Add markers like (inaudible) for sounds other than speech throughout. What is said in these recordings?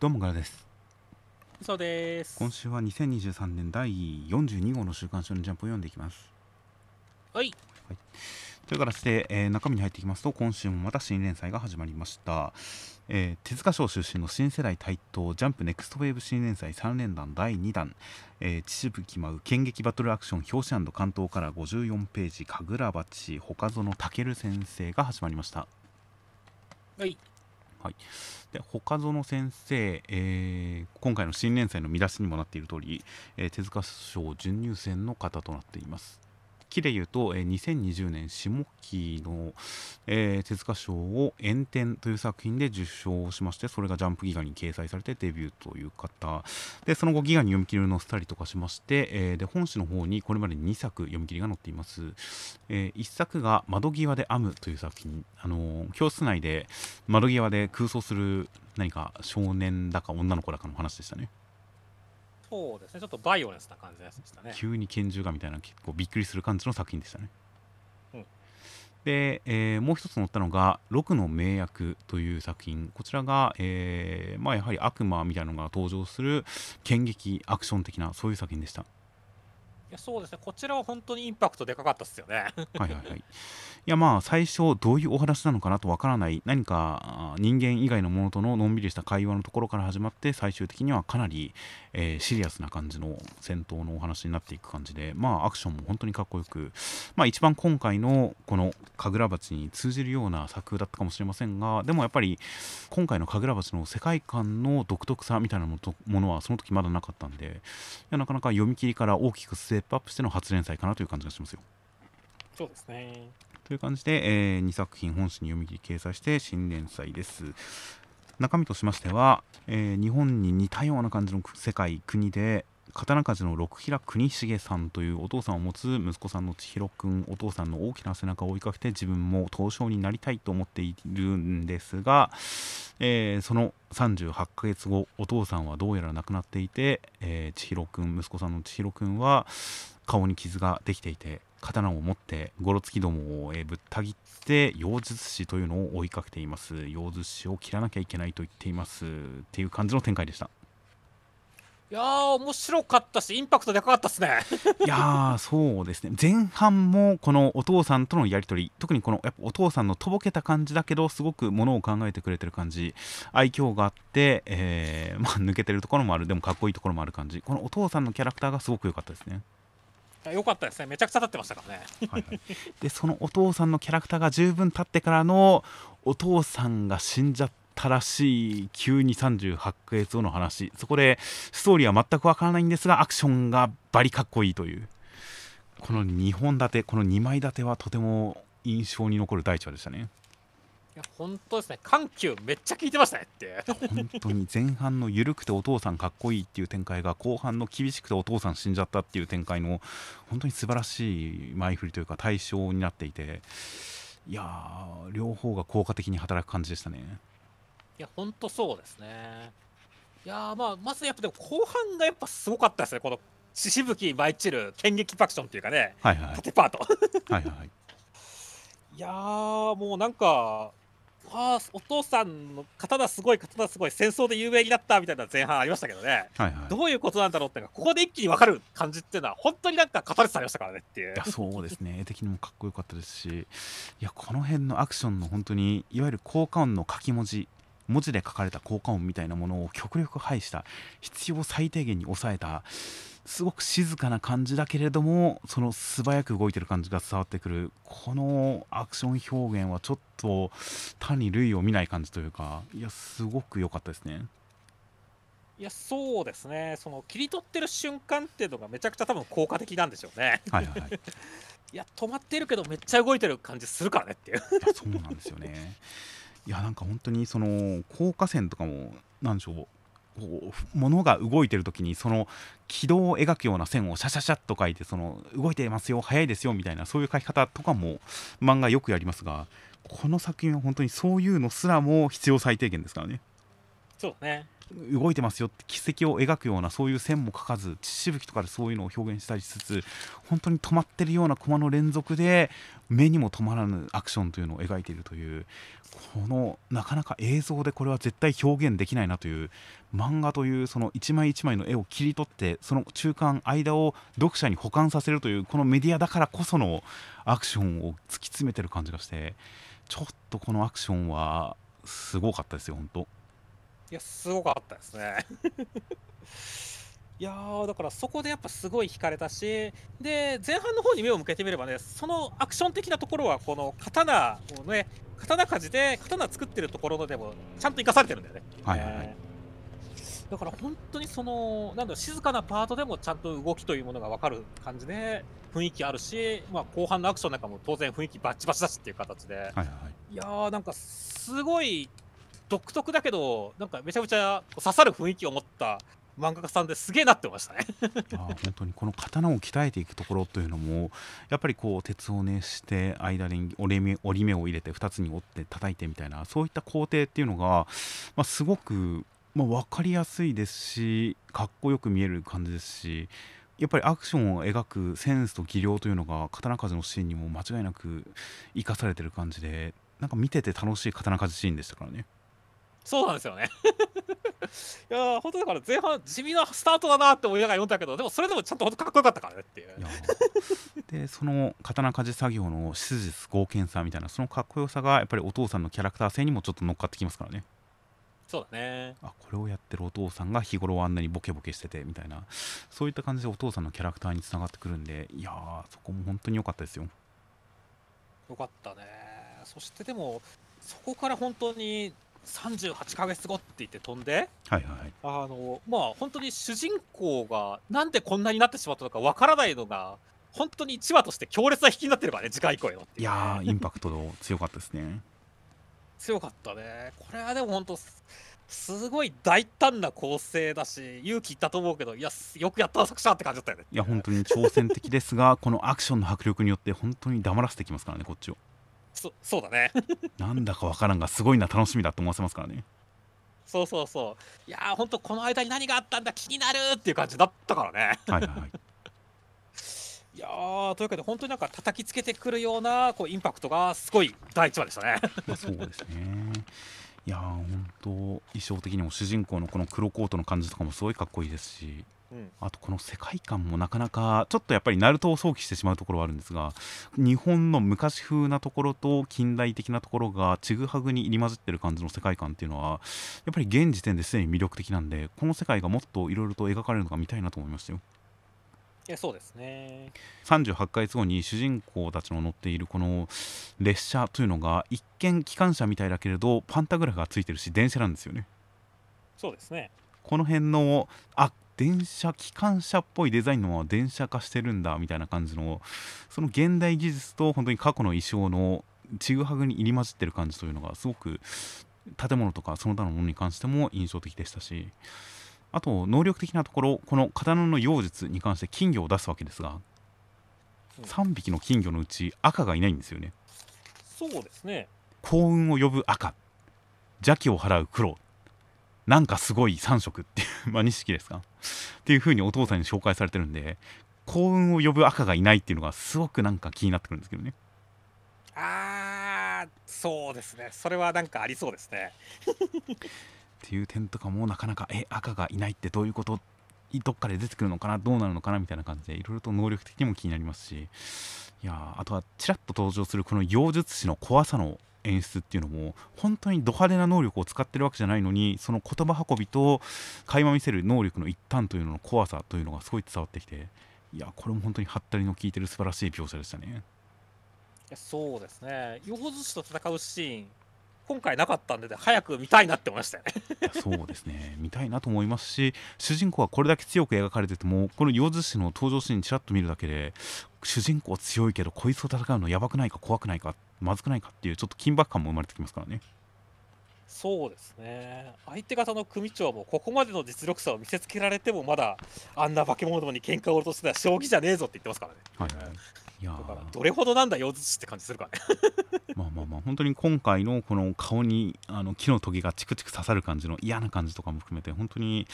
どうもガラです。そうです。今週は2023年第42号の週刊少年ジャンプを読んでいきます。はい。という形で、えー中身に入っていきますと今週もまた新連載が始まりました、えー手塚賞出身の新世代台頭ジャンプネクストウェーブ新連載3連弾第2弾「えー、秩父舞う剣劇バトルアクション表紙関東から54ページ神楽鉢他園健先生が始まりました。はいはい。で他園先生、えー今回の新連載の見出しにもなっている通り、えー手塚賞準入選の方となっています。木で言うと、えー2020年下期の、えー手塚賞を「炎天」という作品で受賞しましてそれがジャンプギガに掲載されてデビューという方。でその後ギガに読み切りを載せたりとかしまして、えーで本誌の方にこれまで2作読み切りが載っています、え1作が「窓際で編む」という作品、あのー教室内で窓際で空想する何か少年だか女の子だかの話でしたね。そうですね。ちょっとバイオレンスな感じのやつでしたね。急に拳銃がみたいな結構びっくりする感じの作品でしたね、うん。で、えーもう一つ載ったのが「六の名役」という作品。こちらが、えーまあ、やはり悪魔みたいなのが登場する剣劇アクション的なそういう作品でした。いやそうですね。こちらは本当にインパクトでかかったっすよね。はいはいはい。いやまあ最初どういうお話なのかなとわからない。何か人間以外のものとののんびりした会話のところから始まって最終的にはかなり、えーシリアスな感じの戦闘のお話になっていく感じでまあアクションも本当にかっこよく。まあ一番今回のこの神楽鉢に通じるような作風だったかもしれませんがでもやっぱり今回の神楽鉢の世界観の独特さみたいなものとものはその時まだなかったんでいやなかなか読み切りから大きくステップアップしての初連載かなという感じがしますよ。そうですねという感じで、え2作品本誌に読み切り掲載して新連載です中身としましては、えー日本に似たような感じの世界国で刀鍛冶の六平国重さんというお父さんを持つ息子さんの千尋くんお父さんの大きな背中を追いかけて自分も刀匠になりたいと思っているんですが、えーその38ヶ月後お父さんはどうやら亡くなっていて、えー千尋くん息子さんの千尋くんは顔に傷ができていて刀を持ってゴロツキどもを、えーぶった切って妖術師というのを追いかけています。妖術師を切らなきゃいけないと言っています。っていう感じの展開でした。いやー面白かったしインパクトでかかったっすね。(laughs) いやーそうですね。前半もこのお父さんとのやり取り特にこのやっぱお父さんのとぼけた感じだけどすごくものを考えてくれてる感じ愛嬌があって、えーまあ、抜けてるところもあるでもかっこいいところもある感じ。このお父さんのキャラクターがすごく良かったですね。いやよかったですね。めちゃくちゃ立ってましたからね。はいはい、でそのお父さんのキャラクターが十分立ってからのお父さんが死んじゃったらしい急に38ヶ月後の話。そこでストーリーは全くわからないんですがアクションがバリかっこいいという。この2本立てこの2枚立てはとても印象に残る第一話でしたね。いや本当ですね。緩急めっちゃ効いてましたねって。本当に前半の緩くてお父さんかっこいいっていう展開が後半の厳しくてお父さん死んじゃったっていう展開の本当に素晴らしい前振りというか対象になっていていやー両方が効果的に働く感じでしたねいや本当そうですね。いやーまあまずやっぱでも後半がやっぱすごかったですね。この血しぶき舞い散る剣撃パクションっていうかね。はいはい。はい縦パート。(laughs) はいはい。いやーもうなんかあーお父さんの刀すごい刀すごい戦争で有名になったみたいな前半ありましたけどね。はいはい。どういうことなんだろうっていうのがここで一気に分かる感じっていうのは本当になんか語れてされましたからねっていう。いやそうですね。絵的にもかっこよかったですしいやこの辺のアクションの本当にいわゆる効果音の書き文字文字で書かれた効果音みたいなものを極力排した。必要最低限に抑えたすごく静かな感じだけれどもその素早く動いてる感じが伝わってくるこのアクション表現はちょっと単に類を見ない感じというかいやすごく良かったですね。いやそうですね。その切り取ってる瞬間っていうのがめちゃくちゃ多分効果的なんでしょうね。はいはいはい。(laughs) いや止まってるけどめっちゃ動いてる感じするからねっていう。そうなんですよね。いやなんか本当にその高架線とかも何でしょう物が動いてる時にその軌道を描くような線をシャシャシャッと書いてその動いてますよ速いですよみたいなそういう書き方とかも漫画よくやりますがこの作品は本当にそういうのすらも必要最低限ですからね。そうね動いてますよって軌跡を描くようなそういう線も描かず血しぶきとかでそういうのを表現したりしつつ本当に止まってるようなコマの連続で目にも止まらぬアクションというのを描いているというこのなかなか映像でこれは絶対表現できないなという漫画というその一枚一枚の絵を切り取ってその中間間を読者に保管させるというこのメディアだからこそのアクションを突き詰めてる感じがしてちょっとこのアクションはすごかったですよ本当。いやすごかったですね。(laughs) いやーだからそこでやっぱすごい惹かれたしで前半の方に目を向けてみればねそのアクション的なところはこの刀をね刀鍛冶で刀作ってるところでもちゃんと生かされてるんだよね。はいはいはい。えー。だから本当にそのなんだろう静かなパートでもちゃんと動きというものが分かる感じで雰囲気あるし、まあ、後半のアクションなんかも当然雰囲気バッチバチだしっていう形で、はいはいはい。いやーなんかすごい独特だけどなんかめちゃめちゃ刺さる雰囲気を持った漫画家さんですげえなってましたね。(laughs) いや本当にこの刀を鍛えていくところというのもやっぱりこう鉄を熱して間に折り目折り目を入れて2つに折って叩いてみたいなそういった工程っていうのが、まあ、すごく、まあ、分かりやすいですしかっこよく見える感じですしやっぱりアクションを描くセンスと技量というのが刀鍛冶のシーンにも間違いなく生かされてる感じでなんか見てて楽しい刀鍛冶シーンでしたからね。そうなんですよね。(laughs) いやー本当だから前半地味なスタートだなって思いながら読んだけどでもそれでもちゃんと本当かっこよかったからねっていうでその刀鍛冶作業の質実剛健さみたいなそのかっこよさがやっぱりお父さんのキャラクター性にもちょっと乗っかってきますからねそうだね。あこれをやってるお父さんが日頃はあんなにボケボケしててみたいなそういった感じでお父さんのキャラクターにつながってくるんでいやーそこも本当に良かったですよよかったね。そしてでもそこから本当に38ヶ月後って言って飛んではいはい。あのまあ本当に主人公がなんでこんなになってしまったのかわからないのが本当に1話として強烈な引きになってるからね次回以降へのっていやーインパクト強かったですね。強かったね。これはでも本当すすごい大胆な構成だし勇気いったと思うけどいやすよくやった作者って感じだったよね。いや本当に挑戦的ですがこのアクションの迫力によって本当に黙らせてきますからねこっちをそそうだね。(laughs) なんだかわからんがすごいな楽しみだと思わせますからね。そうそうそう。いやー本当この間に何があったんだ気になるっていう感じだったからね。はいはいはい。(laughs) いやーというわけで本当になんか叩きつけてくるようなこうインパクトがすごい第1話でしたね。(laughs) まあ、そうですね。いやー本当衣装的にも主人公のこの黒コートの感じとかもすごいかっこいいですしうん。あとこの世界観もなかなかちょっとやっぱりナルトを想起してしまうところはあるんですが日本の昔風なところと近代的なところがちぐはぐに入り混じってる感じの世界観っていうのはやっぱり現時点ですでに魅力的なんでこの世界がもっといろいろと描かれるのが見たいなと思いましたよ。いやそうですね。38ヶ月後に主人公たちの乗っているこの列車というのが一見機関車みたいだけれどパンタグラフがついてるし電車なんですよね。そうですね。この辺のあ電車機関車っぽいデザインのまま電車化してるんだみたいな感じのその現代技術と本当に過去の衣装のちぐはぐに入り混じってる感じというのがすごく建物とかその他のものに関しても印象的でしたしあと能力的なところこの刀の妖術に関して金魚を出すわけですがうん3匹の金魚のうち赤がいないんですよね。そうですね。幸運を呼ぶ赤。邪気を払う黒なんかすごい3色っていう (laughs) まあ2式ですか？っていう風にお父さんに紹介されてるんで幸運を呼ぶ赤がいないっていうのがすごくなんか気になってくるんですけどね。あーそうですね。それはなんかありそうですね。っていう点とかもなかなかえ赤がいないってどういうこと？どっかで出てくるのかな？どうなるのかな？みたいな感じでいろいろと能力的にも気になりますし。いやーあとはちらっと登場するこの妖術師の怖さの演出っていうのも本当にド派手な能力を使ってるわけじゃないのにその言葉運びと垣間見せる能力の一端というのの怖さというのがすごい伝わってきていやこれも本当にハったりの効いてる素晴らしい描写でしたね。そうですね。妖術師と戦うシーン今回なかったんで、早く見たいなって思いましたよね。そうですね。見たいなと思いますし主人公はこれだけ強く描かれててもこの妖術師の登場シーンちらっと見るだけで主人公強いけどこいつと戦うのやばくないか怖くないかまずくないかっていうちょっと緊迫感も生まれてきますからね。そうですね。相手方の組長もここまでの実力差を見せつけられてもまだあんな化け物に喧嘩を落としてたら将棋じゃねえぞって言ってますからね。はいはいいやどれほどなんだ妖術師って感じするからねまあまあまあ本当に今回のこの顔にあの木のトゲがチクチク刺さる感じの嫌な感じとかも含めて本当にい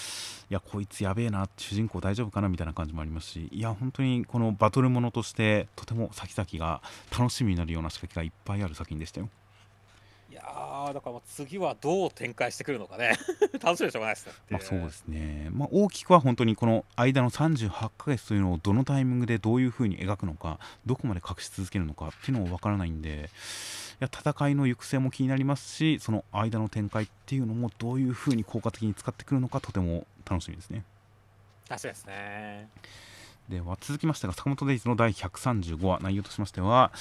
やこいつやべえな主人公大丈夫かなみたいな感じもありますしいや本当にこのバトルものとしてとても先々が楽しみになるような仕掛けがいっぱいある作品でしたよ。いやーだからまあ次はどう展開してくるのかね。(laughs) 楽しみでしょうがないですね。まあそうですね、まあ、大きくは本当にこの間の38ヶ月というのをどのタイミングでどういうふうに描くのかどこまで隠し続けるのかっていうのもわからないんでいや戦いの行く末も気になりますしその間の展開っていうのもどういうふうに効果的に使ってくるのかとても楽しみですね。確かにですねでは続きましてが坂本デイズの第135話内容としましては、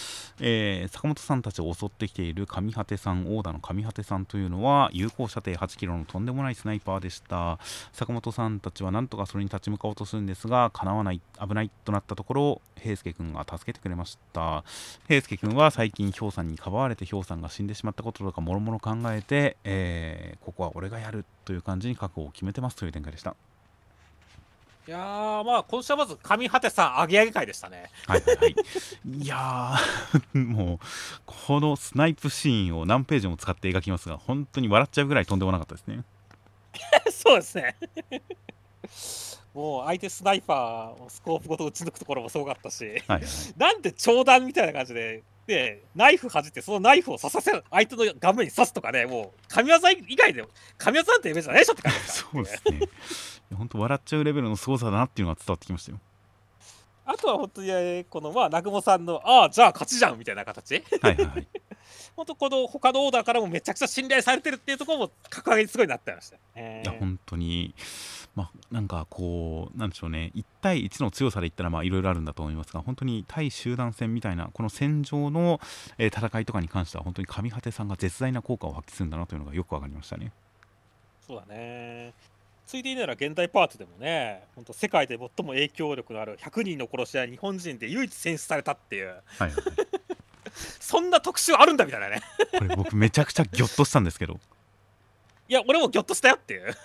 えー坂本さんたちを襲ってきている上果てさん大田の上果てさんというのは有効射程8キロのとんでもないスナイパーでした。坂本さんたちはなんとかそれに立ち向かおうとするんですが叶わない危ないとなったところ平介君が助けてくれました。平介君は最近氷さんにかばわれて氷さんが死んでしまったこととかもろもろ考えて、えーここは俺がやるという感じに覚悟を決めてますという展開でした。いやーまあ今週はまず上果てさんアゲアゲ会でしたねはいはいはい。(laughs) いやー、(laughs) もう、このスナイプシーンを何ページも使って描きますが、本当に笑っちゃうぐらいとんでもなかったですね。(laughs) そうですねもう相手スナイパーをスコープごと撃ち抜くところもすごかったしはいはい。なんで長弾みたいな感じででナイフ弾いてそのナイフを刺させる相手の顔面に刺すとかねもう神業以外で神業なんてイメージじゃないでしょって感じですそうですね。本当笑っちゃうレベルの凄さだなっていうのが伝わってきましたよ。あとは本当に、えーこのまあ南雲さんのああじゃあ勝ちじゃんみたいな形はいはいはい。(laughs) 本当この他のオーダーからもめちゃくちゃ信頼されてるっていうところも格上げにすごいなってました、えーいや、本当に、まあ、なんかこう、なんでしょうね、1対1の強さで言ったら、まあ、いろいろあるんだと思いますが、本当に対集団戦みたいな、この戦場の、えー戦いとかに関しては、本当に上果てさんが絶大な効果を発揮するんだなというのがよくわかりましたね。そうだねついでになら現代パートでもね本当世界で最も影響力のある100人の殺し屋日本人で唯一選出されたっていう。はいはい。はい。そんな特集あるんだみたいなね。これ僕めちゃくちゃギョッとしたんですけど。いや俺もギョッとしたよっていう。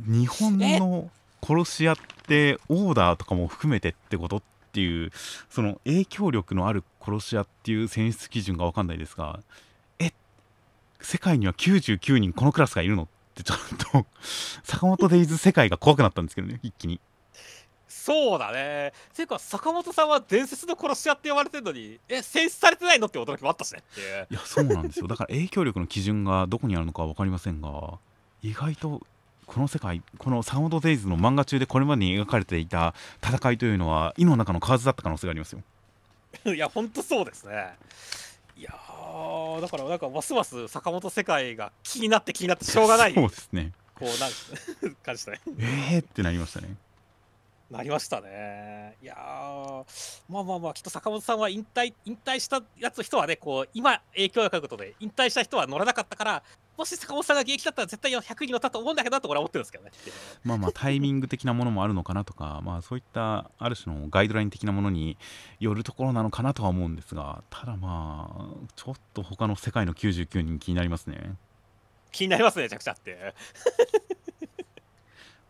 日本の殺し屋ってオーダーとかも含めてってことっていうその影響力のある殺し屋っていう選出基準が分かんないですがえ世界には99人このクラスがいるのってちょっと坂本デイズ世界が怖くなったんですけどね一気に。そうだね。ていうか坂本さんは伝説の殺し屋って呼ばれてるのにえ選出されてないのって驚きもあったしねっていう。いやそうなんですよ。だから影響力の基準がどこにあるのかは分かりませんが意外とこの世界この坂本デイズの漫画中でこれまでに描かれていた戦いというのは井の中の蛙だった可能性がありますよ。(laughs) いやほんとそうですねいやーだからなんかますます坂本世界が気になって気になってしょうがない。そうこですね。うなん (laughs) 感じだね。えーってなりましたねなりましたね。いやー、まあまあまあ、きっと坂本さんは引退引退したやつ人はね、こう今、影響があることで、引退した人は乗らなかったから、もし坂本さんが現役だったら絶対100人乗ったと思うんだけどなと俺は思ってるんですけどね。まあまあタイミング的なものもあるのかなとか (laughs) まあそういったある種のガイドライン的なものによるところなのかなとは思うんですがただまあちょっと他の世界の99人気になりますね気になりますね、めちゃくちゃって。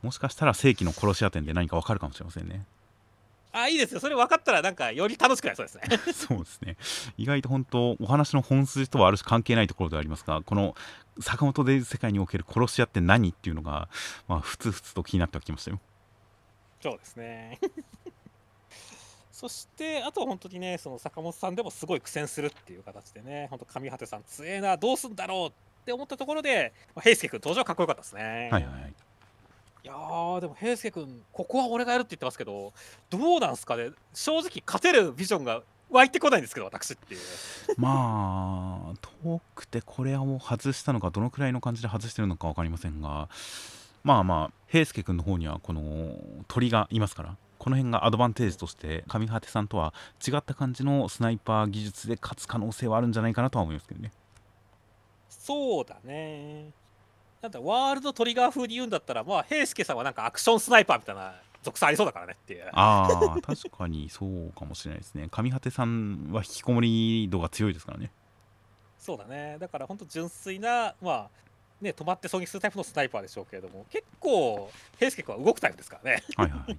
もしかしたら正規の殺し屋店で何かわかるかもしれませんねあ、いいですよ。それ分かったら、なんかより楽しくなりそうですね。(laughs) そうですね意外と本当お話の本筋とはある種関係ないところではありますがこの坂本デイズ世界における殺し屋って何っていうのがまあふつふつと気になってはきましたよそうですね。(laughs) そして、あとは本当にね、その坂本さんでもすごい苦戦するっていう形でね、本当、上果さん、強えな、どうすんだろうって思ったところで、まあ、平介君、登場かっこよかったですね。はいはいはいいやーでも平介君ここは俺がやるって言ってますけどどうなんすかね？正直勝てるビジョンが湧いてこないんですけど私っていう。(laughs) まあ遠くてこれはもう外したのかどのくらいの感じで外してるのか分かりませんがまあまあ平介君の方にはこの鳥がいますからこの辺がアドバンテージとして上果てさんとは違った感じのスナイパー技術で勝つ可能性はあるんじゃないかなとは思いますけどね。そうだねなんだワールドトリガー風に言うんだったらまあ平介さんはなんかアクションスナイパーみたいな属性ありそうだからねっていう。ああ確かにそうかもしれないですね。上果てさんは引きこもり度が強いですからね。そうだね。だから本当純粋なまあね止まって狙撃するタイプのスナイパーでしょうけれども結構平介君は動くタイプですからね。はいはい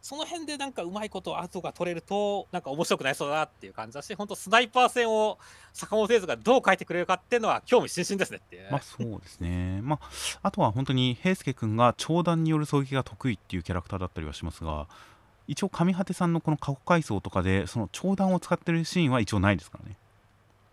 その辺でなんかうまいことアウトが取れるとなんか面白くなりそうだなっていう感じだし本当スナイパー戦を坂本選手がどう書いてくれるかっていうのは興味津々ですね。っていう、まあそうですね、まあ、あとは本当に平介君が長弾による狙撃が得意っていうキャラクターだったりはしますが一応上果てさんのこの過去回想とかでその長弾を使ってるシーンは一応ないですからね。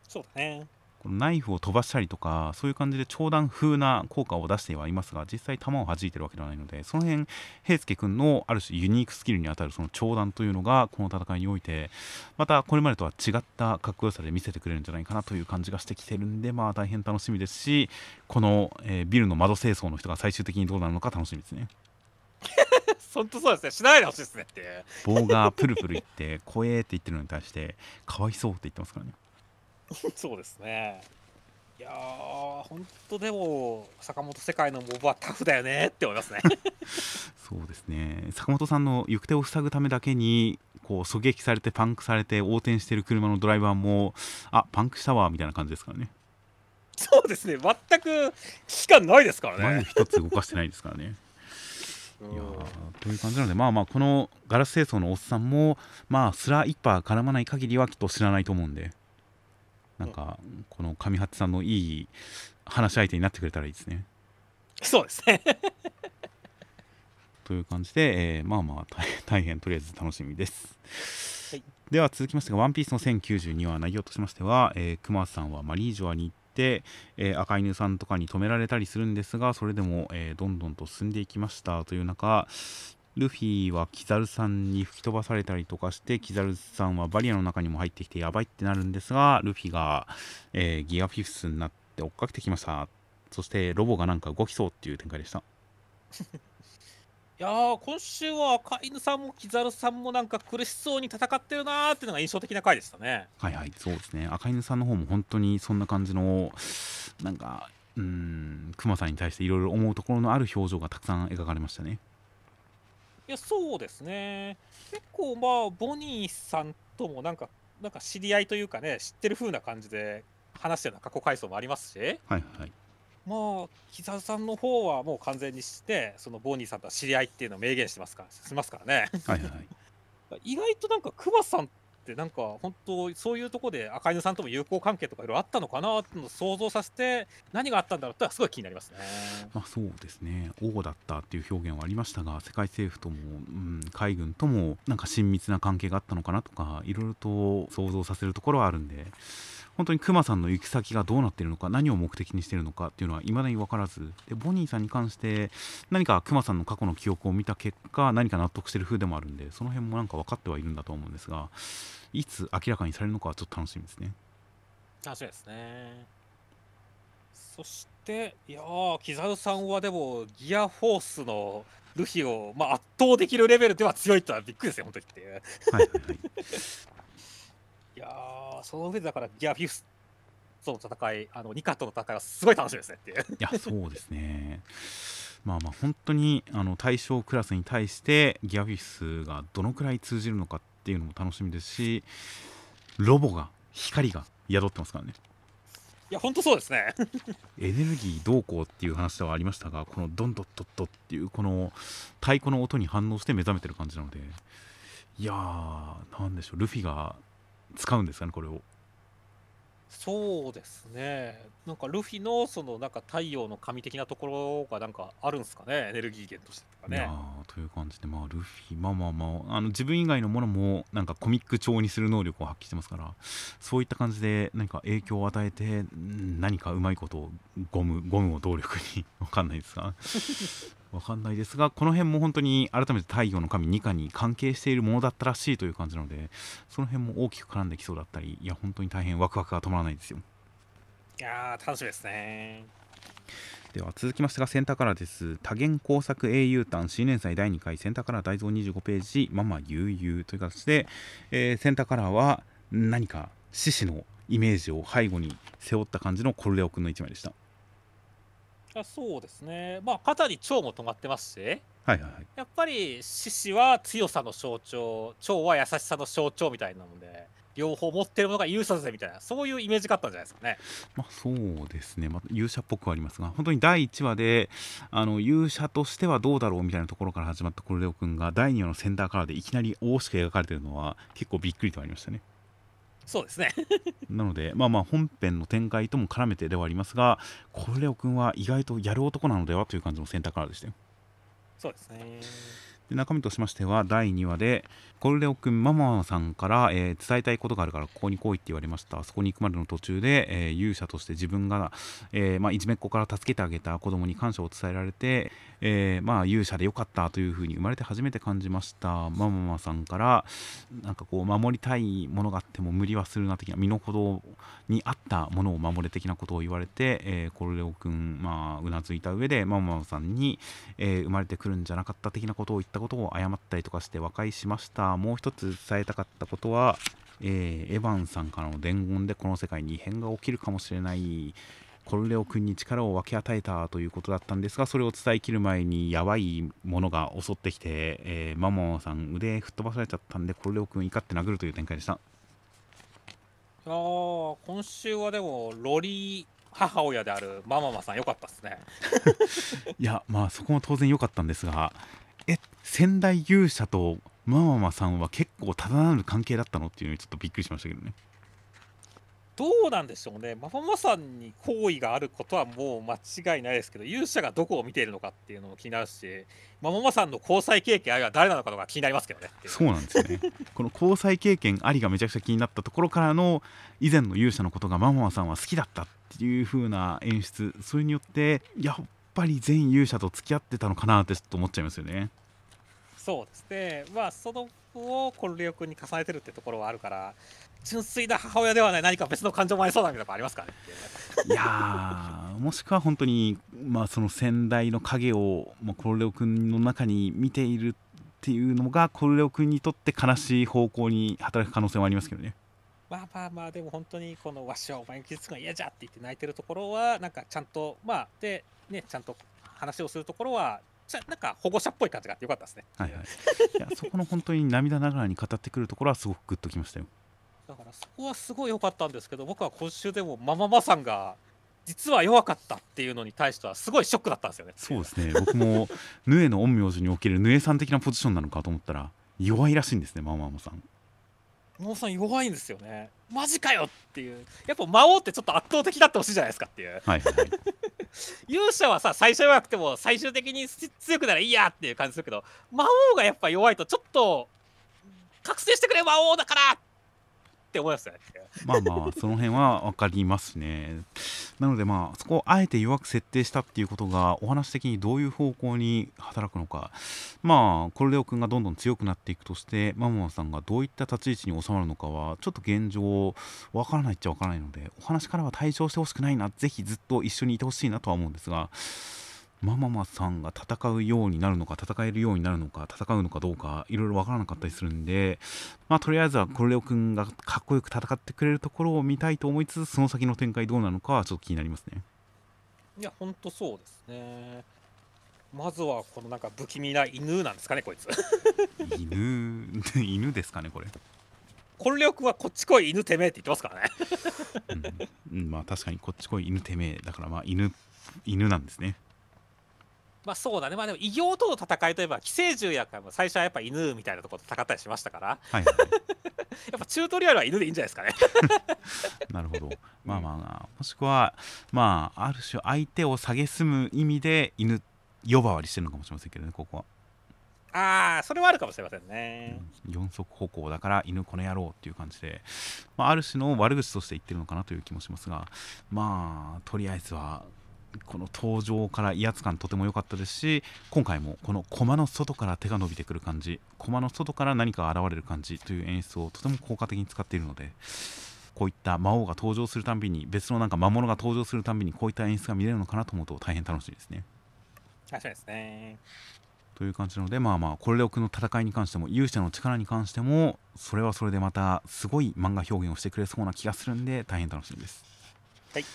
そうだねこのナイフを飛ばしたりとかそういう感じで長弾風な効果を出してはいますが実際弾を弾いてるわけではないのでその辺平介君のある種ユニークスキルにあたるその長弾というのがこの戦いにおいてまたこれまでとは違ったかっこよさで見せてくれるんじゃないかなという感じがしてきてるんでまあ大変楽しみですしこの、えービルの窓清掃の人が最終的にどうなるのか楽しみですね。(laughs) 本当そうですね。しないでほしいですねって棒がプルプルいって怖えって言ってるのに対してかわいそうって言ってますからね (laughs) そうですね。いやー本当でも坂本世界のモブはタフだよねって思いますね。(laughs) そうですね。坂本さんの行く手を塞ぐためだけにこう狙撃されてパンクされて横転してる車のドライバーもあパンクしたわみたいな感じですからね。そうですね。全く危機感ないですから前ね。一つ動かしてないですからね。う (laughs) んいやーという感じなのでまあまあこのガラス清掃のおっさんもまあスラ一パー絡まない限りはきっと知らないと思うんでなんかこの上八さんのいい話し相手になってくれたらいいですね。そうですね。(laughs) という感じで、えーまあまあ大変とりあえず楽しみです、はい。では続きましてが「ワンピースの1092話内容としましては、えー、熊さんはマリージョアに行って、えー赤犬さんとかに止められたりするんですがそれでも、えーどんどんと進んでいきましたという中ルフィはキザルさんに吹き飛ばされたりとかしてキザルさんはバリアの中にも入ってきてやばいってなるんですがルフィが、えーギアフィフスになって追っかけてきました。そしてロボがなんか動きそうっていう展開でした。(laughs) いやー今週は赤犬さんもキザルさんもなんか苦しそうに戦ってるなーっていうのが印象的な回でしたね。はいはいそうですね。赤犬さんの方も本当にそんな感じのなんかうーんクマさんに対していろいろ思うところのある表情がたくさん描かれましたねいやそうですね。結構まあボニーさんともなんかなんか知り合いというかね知ってる風な感じで話してるような過去回想もありますし。はいはい。まあ木澤さんの方はもう完全にしてそのボニーさんとは知り合いっていうのを明言してますからしますからね。はいはい。(laughs) 意外となんかクマさんってなんか本当そういうところで赤犬さんとも友好関係とかいろいろあったのかなっての想像させて何があったんだろうってのはすごい気になりますね。まあそうですね王だったっていう表現はありましたが世界政府とも、うん、海軍ともなんか親密な関係があったのかなとかいろいろと想像させるところはあるんで本当にクマさんの行き先がどうなっているのか何を目的にしているのかっていうのは未だに分からずでボニーさんに関して何かクマさんの過去の記憶を見た結果何か納得してる風でもあるんでその辺もなんか分かってはいるんだと思うんですがいつ明らかにされるのかはちょっと楽しみですね楽しみですね。そしていやー木澤さんはでもギアフォースのルフィを、まあ、圧倒できるレベルでは強いとはびっくりですよ本当にって。はいはいはい (laughs) いやーその上でだからギアフィフスとの戦いあのニカとの戦いはすごい楽しみですねっていう。いやそうですねまあまあ本当にあの対象クラスに対してギアフィスがどのくらい通じるのかっていうのも楽しみですしロボが光が宿ってますからね。いや本当そうですね。(laughs) エネルギーどうこうっていう話ではありましたがこのドンドッドッドっていうこの太鼓の音に反応して目覚めてる感じなのでいやーなんでしょう。ルフィが使うんですかねこれをそうですね。なんかルフィのそのなんか太陽の神的なところがなんかあるんですかね？エネルギー源としてとかね。という感じで、まあ、ルフィ、まあまあまあ、あの自分以外のものもなんかコミック調にする能力を発揮してますから、そういった感じで何か影響を与えて、何かうまいことをゴムゴムを動力に、わかんないですが、わかんないですが、この辺も本当に改めて太陽の神ニカに関係しているものだったらしいという感じなので、その辺も大きく絡んできそうだったり、いや、本当に大変ワクワクが止まらないですよ。いやー楽しみですね。では続きましてがセンターカラーです多元工作英雄譚新連載第2回センターカラー大蔵25ページママ悠々という形で、えーセンターカラーは何か獅子のイメージを背後に背負った感じのコルレオ君の一枚でしたあそうですね。まあ肩に蝶も止まってますし。はいはいはいやっぱり獅子は強さの象徴蝶は優しさの象徴みたいなので両方持ってるものが勇者だぜみたいなそういうイメージがあったんじゃないですかね。まあ、そうですね、まあ、勇者っぽくはありますが本当に第1話であの勇者としてはどうだろうみたいなところから始まったコルレオ君が第2話のセンターカラーでいきなり大しく描かれてるのは結構びっくりとありましたね。そうですね (laughs) なので、まあまあ本編の展開とも絡めてではありますが、コルレオ君は意外とやる男なのではという感じの選択からでしたよ。そうですねで中身としましては第2話でコルレオ君ママさんから、えー伝えたいことがあるからここに来いって言われました。そこに行くまでの途中で、えー勇者として自分が、えーまあ、いじめっ子から助けてあげた子供に感謝を伝えられて、えーまあ、勇者でよかったというふうに生まれて初めて感じました。ママさんからなんかこう守りたいものがあっても無理はするな的な身の程に合ったものを守れ的なことを言われて、えーコルレオ君、まあ、うなずいた上でママさんに、えー生まれてくるんじゃなかった的なことを言ったことを謝ったりとかして和解しました。もう一つ伝えたかったことは、えーエヴァンさんからの伝言でこの世界に異変が起きるかもしれない。コルレオ君に力を分け与えたということだったんですがそれを伝えきる前にやばいものが襲ってきて、えーマモさん腕吹っ飛ばされちゃったんでコルレオ君怒って殴るという展開でした。あー今週はでもロリ母親であるマママさん良かったですね。(laughs) いやまあそこも当然良かったんですがえ仙台勇者とマママさんは結構ただなる関係だったのっていうのにちょっとびっくりしましたけどね。どうなんでしょうね。マママさんに好意があることはもう間違いないですけど勇者がどこを見ているのかっていうのも気になるしマママさんの交際経験あるいは誰なのかとか気になりますけどね。そうなんですよね。この交際経験ありがめちゃくちゃ気になったところからの以前の勇者のことがマママさんは好きだったっていう風な演出それによってやっぱり全勇者と付き合ってたのかなってちょっと思っちゃいますよねそうですね。まあその子をコルレオ君に重ねてるってところはあるから純粋な母親ではない何か別の感情もありそうなみたいなありますからね。いやーもしくは本当に、まあ、その先代の影を、まあ、コルレオ君の中に見ているっていうのがコルレオ君にとって悲しい方向に働く可能性もありますけどね。まあまあまあでも本当にこのわしはお前に傷つくのが嫌じゃって言って泣いてるところはなんかちゃんとまあでねちゃんと話をするところはちゃなんか保護者っぽい感じがあってよかったですね。はいはい、いやそこの本当に涙ながらに語ってくるところはすごくグッときましたよだからそこはすごい良かったんですけど僕は今週でもマママさんが実は弱かったっていうのに対してはすごいショックだったんですよね。そうですね僕もヌエの陰陽師におけるヌエさん的なポジションなのかと思ったら弱いらしいんですねマママさんママさん弱いんですよね。マジかよっていうやっぱ魔王ってちょっと圧倒的だってほしいじゃないですかっていう。はい (laughs) 勇者はさ最初弱くても最終的に強くならいいやっていう感じするけど魔王がやっぱ弱いとちょっと覚醒してくれ魔王だからっって思いますね。まあまあその辺は分かりますね。なのでまあそこをあえて弱く設定したっていうことがお話的にどういう方向に働くのか。まあコルレオ君がどんどん強くなっていくとしてマモマさんがどういった立ち位置に収まるのかはちょっと現状分からないっちゃ分からないのでお話からは対処してほしくないな。ぜひずっと一緒にいてほしいなとは思うんですが。マママさんが戦うようになるのか戦えるようになるのか戦うのかどうかいろいろ分からなかったりするんでまあとりあえずはコルレオ君がかっこよく戦ってくれるところを見たいと思いつつその先の展開どうなのかはちょっと気になりますねいやほんとそうですね。まずはこのなんか不気味な犬なんですかねこいつ。犬 (laughs) 犬ですかねこれ、コルレオ君はこっち来い犬てめえって言ってますからね。うんうん、まあ確かにこっち来い犬てめえだからまあ犬犬なんですねまあそうだね。まあでも異形との戦いといえば寄生獣やからも最初はやっぱ犬みたいなところと戦ったりしましたから。はいはい (laughs) やっぱチュートリアルは犬でいいんじゃないですかね。なるほど。まあまあまあもしくはまあある種相手を蔑む意味で犬呼ばわりしてるのかもしれませんけどねここは。ああそれはあるかもしれませんね。四足歩行だから犬この野郎っていう感じで、まあ、ある種の悪口として言ってるのかなという気もしますが。まあとりあえずはこの登場から威圧感とても良かったですし今回もこの駒の外から手が伸びてくる感じ駒の外から何かが現れる感じという演出をとても効果的に使っているのでこういった魔王が登場するたんびに別のなんか魔物が登場するたんびにこういった演出が見れるのかなと思うと大変楽しいですね。確かにですね。という感じなのでまあまあコルレオ君の戦いに関しても勇者の力に関してもそれはそれでまたすごい漫画表現をしてくれそうな気がするんで大変楽しみです。はい。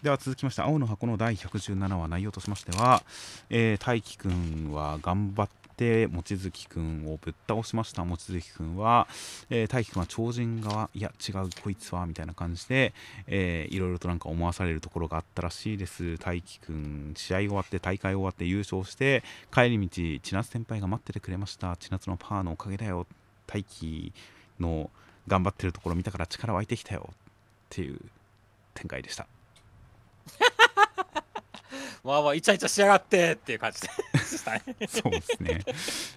では続きまして青の箱の第117話内容としましては、えー、大輝くんは頑張って望月くんをぶっ倒しました。望月くんは、えー、大輝くんは超人側いや違うこいつはみたいな感じで、えー、いろいろとなんか思わされるところがあったらしいです。大輝くん試合終わって大会終わって優勝して帰り道千夏先輩が待っててくれました。千夏のパーのおかげだよ。大輝の頑張ってるところ見たから力湧いてきたよ。っていう展開でした。まあまあイチャイチャしやがってっていう感じで。したね。そうですね。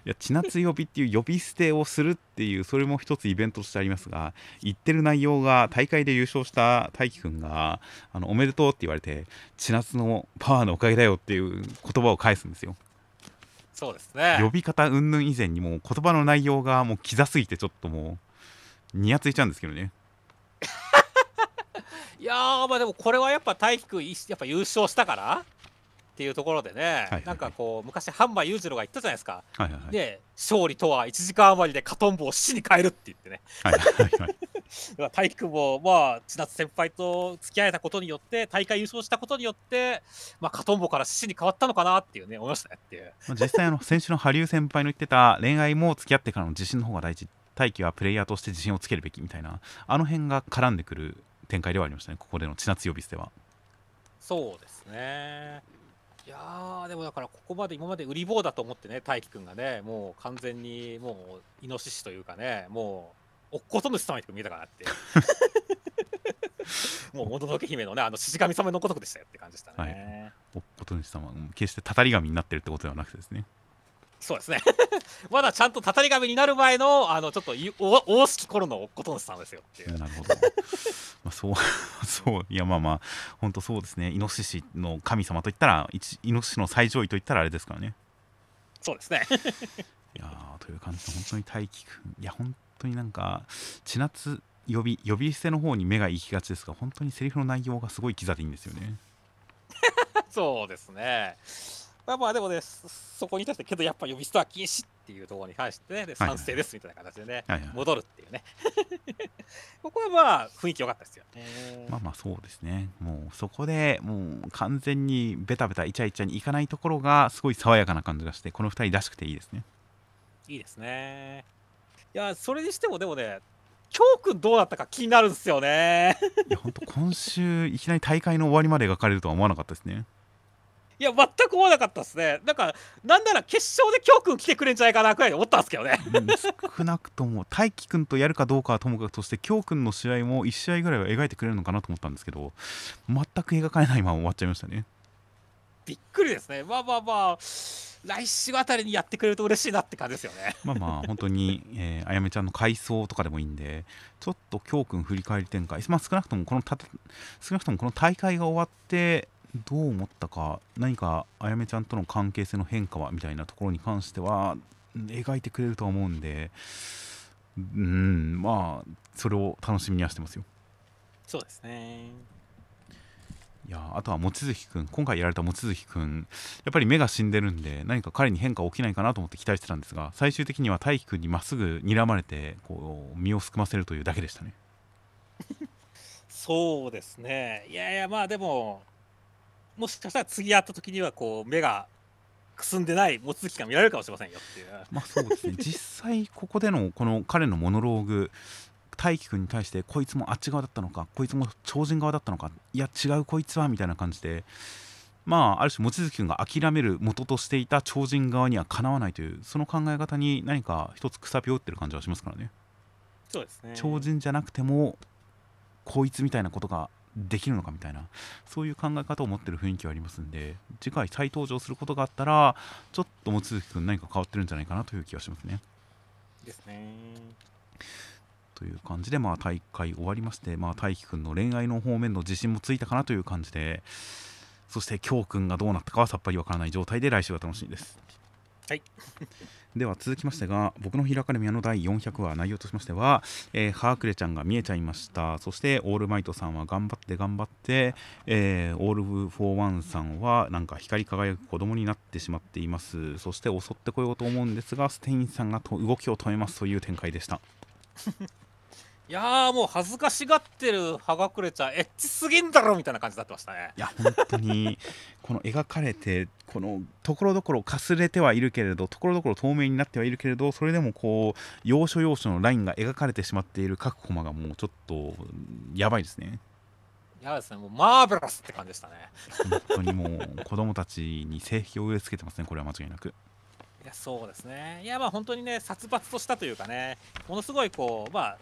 いや千夏呼びっていう呼び捨てをするっていうそれも一つイベントとしてありますが言ってる内容が大会で優勝した大輝くんがあのおめでとうって言われて千夏のパワーのおかげだよっていう言葉を返すんですよ。そうですね。呼び方云々以前にも言葉の内容がもうキザすぎてちょっともうニヤついちゃうんですけどねいやーまあでもこれはやっぱ大輝くんやっぱ優勝したから？っていうところでね、はいなんかこう昔半馬裕次郎が言ったじゃないですか、はいはいはい、で勝利とは1時間余りでカトンボを死に変えるって言ってね、はいはいはい、(laughs) 大輝くんもまあ千夏先輩と付き合えたことによって大会優勝したことによって、まあ、カトンボから死に変わったのかなっていうね思いましたねっていう、まあ、実際あの (laughs) 先週の羽生先輩の言ってた恋愛も付き合ってからの自信の方が大事。大輝はプレイヤーとして自信をつけるべきみたいなあの辺が絡んでくる展開ではありましたね。ここでの千夏呼び捨ては。そうですね。いやでもだからここまで今まで売り棒だと思ってね大輝くんがねもう完全にもうイノシシというかねもうおっこと主様に見えたかなって (laughs) もうもののけ姫のねあの獅子神様のごとくでしたよって感じでしたね、はい、おっこと主様決してたたり神になってるってことではなくてですねそうですね。(laughs) まだちゃんとたたり神になる前のあのちょっと大好き頃のおっこと主さんですよ。っていう。なるほど。(laughs) まあそう (laughs) そういやまあまあ本当そうですね。イノシシの神様といったらイノシシの最上位といったらあれですからね。そうですね。いやという感じで本当に大輝くん。いや本当になんか千夏呼び呼び捨ての方に目が行きがちですが本当にセリフの内容がすごいキザでいいんですよね。そうですねまあまあでもね、そこに対して、けどやっぱ呼び捨ては禁止っていうところに関してね、で賛成ですみたいな形でね、はいはい、戻るっていうね。(laughs) ここはまあ雰囲気良かったですよね。まあまあそうですね。もうそこでもう完全にベタベタイチャイチャにいかないところがすごい爽やかな感じがして、この2人らしくていいですね。いいですね。いや、それにしてもでもね、京君どうだったか気になるんですよね。(laughs) いや、本当今週いきなり大会の終わりまで描かれるとは思わなかったですね。いや、全く思わなかったですね。なんか、なんなら決勝で京君来てくれんじゃないかなくらい思ったんですけどね。少なくとも、大輝君とやるかどうかはともかくとして、京君の試合も1試合ぐらいは描いてくれるのかなと思ったんですけど、全く描かれないまま終わっちゃいましたね。びっくりですね。まあまあまあ、来週あたりにやってくれると嬉しいなって感じですよね。まあまあ、本当に、えー、あやめちゃんの回想とかでもいいんで、ちょっと京君振り返り展開、まあ、少なくともこのた少なくともこの大会が終わって、どう思ったか何かあやめちゃんとの関係性の変化はみたいなところに関しては描いてくれるとは思うんでうんまあそれを楽しみにはしてますよ。そうですね。いやあとは望月君今回やられた望月君やっぱり目が死んでるんで何か彼に変化起きないかなと思って期待してたんですが最終的には大輝君にまっすぐ睨まれてこう身をすくませるというだけでしたね。(laughs) そうですね。いやいやまあでももしかしたら次会った時にはこう目がくすんでない望月が見られるかもしれませんよっていう。まあそうですね。(laughs) 実際ここでのこの彼のモノローグ大輝くんに対してこいつもあっち側だったのかこいつも超人側だったのかいや違うこいつはみたいな感じでまあある種望月くんが諦める元としていた超人側にはかなわないというその考え方に何か一つくさびを打ってる感じはしますからね。そうですね。超人じゃなくてもこいつみたいなことができるのかみたいなそういう考え方を持ってる雰囲気はありますんで次回再登場することがあったらちょっと望月君何か変わってるんじゃないかなという気がしますね。ですね。という感じで、まあ、大会終わりまして、まあ、大輝くんの恋愛の方面の自信もついたかなという感じでそして京くんがどうなったかはさっぱりわからない状態で来週が楽しみです。はいでは続きましてが僕のヒラカデミアの第400話内容としましては、えー、葉隠れちゃんが見えちゃいました。そしてオールマイトさんは頑張って頑張って、えー、オールフォーワンさんはなんか光り輝く子供になってしまっています。そして襲ってこようと思うんですがステインさんがと動きを止めますという展開でした。いやーもう恥ずかしがってる葉隠れちゃんエッチすぎんだろみたいな感じになってましたね。いや本当にこの描かれてこのところどころかすれてはいるけれどところどころ透明になってはいるけれどそれでもこう要所要所のラインが描かれてしまっている各コマがもうちょっとやばいですね。やばいですねもうマーベラスって感じでしたね本当にもう子供たちに性癖を植え付けてますねこれは間違いなく。いやそうですね。いやまあ本当にね殺伐としたというかねものすごいこうまあね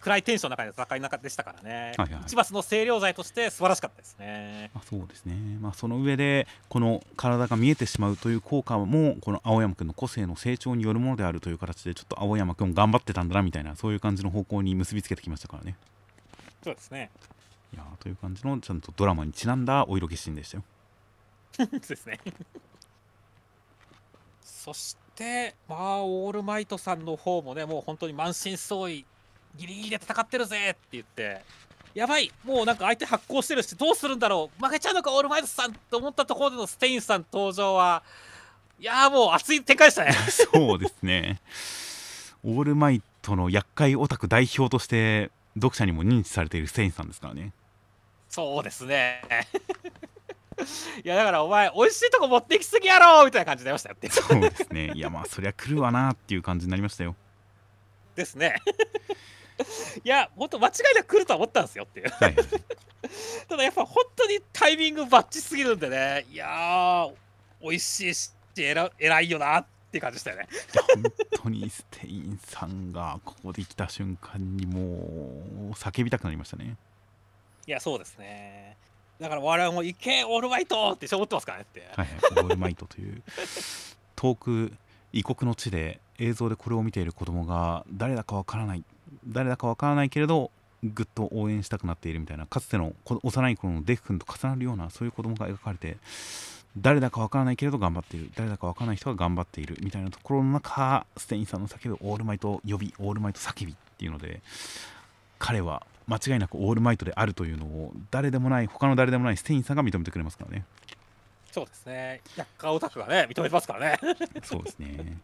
暗いテンションの中で戦いの中でしたからね、はいはい。一抜の清涼剤として素晴らしかったですね。まあ、そうですね、まあ、その上でこの体が見えてしまうという効果もこの青山君の個性の成長によるものであるという形でちょっと青山君頑張ってたんだなみたいなそういう感じの方向に結びつけてきましたからね。そうですね。いやーという感じのちゃんとドラマにちなんだお色気シーンでしたよ。(laughs) そうですね。そしてまあオールマイトさんの方もねもう本当に満身創痍ギリギリで戦ってるぜって言って。やばい。もうなんか相手発光してるしどうするんだろう。負けちゃうのかオールマイトさんと思ったところでのステインさん登場は。いやーもう熱い展開でしたね。(laughs) そうですね。オールマイトの厄介オタク代表として読者にも認知されているステインさんですからね。そうですね。(laughs) いやだからお前美味しいとこ持ってきすぎやろみたいな感じになりましたよってそうですね。いやまあそりゃ来るわなっていう感じになりましたよ。ですね (laughs) いやもっと間違いなく来るとは思ったんですよっていう。はいはい。(laughs) ただやっぱ本当にタイミングバッチすぎるんでね。いやー美味しいし偉偉いよなって感じでしたよね。本当にステインさんがここで来た瞬間にもう叫びたくなりましたね。いやそうですね。だから我々も「行けオールマイト!」って思ってますからねって、はいはい、オールマイトという。遠く異国の地で映像でこれを見ている子供が誰だかわからない誰だかわからないけれどぐっと応援したくなっているみたいなかつてのこ幼い頃のデフ君と重なるようなそういう子供が描かれて誰だかわからないけれど頑張っている。誰だかわからない人が頑張っている。みたいなところの中ステインさんの叫ぶオールマイト呼びオールマイト叫びっていうので彼は間違いなくオールマイトであるというのを誰でもない他の誰でもないステインさんが認めてくれますからね。そうですね。厄介オタクがね認めてますからね。そうですね。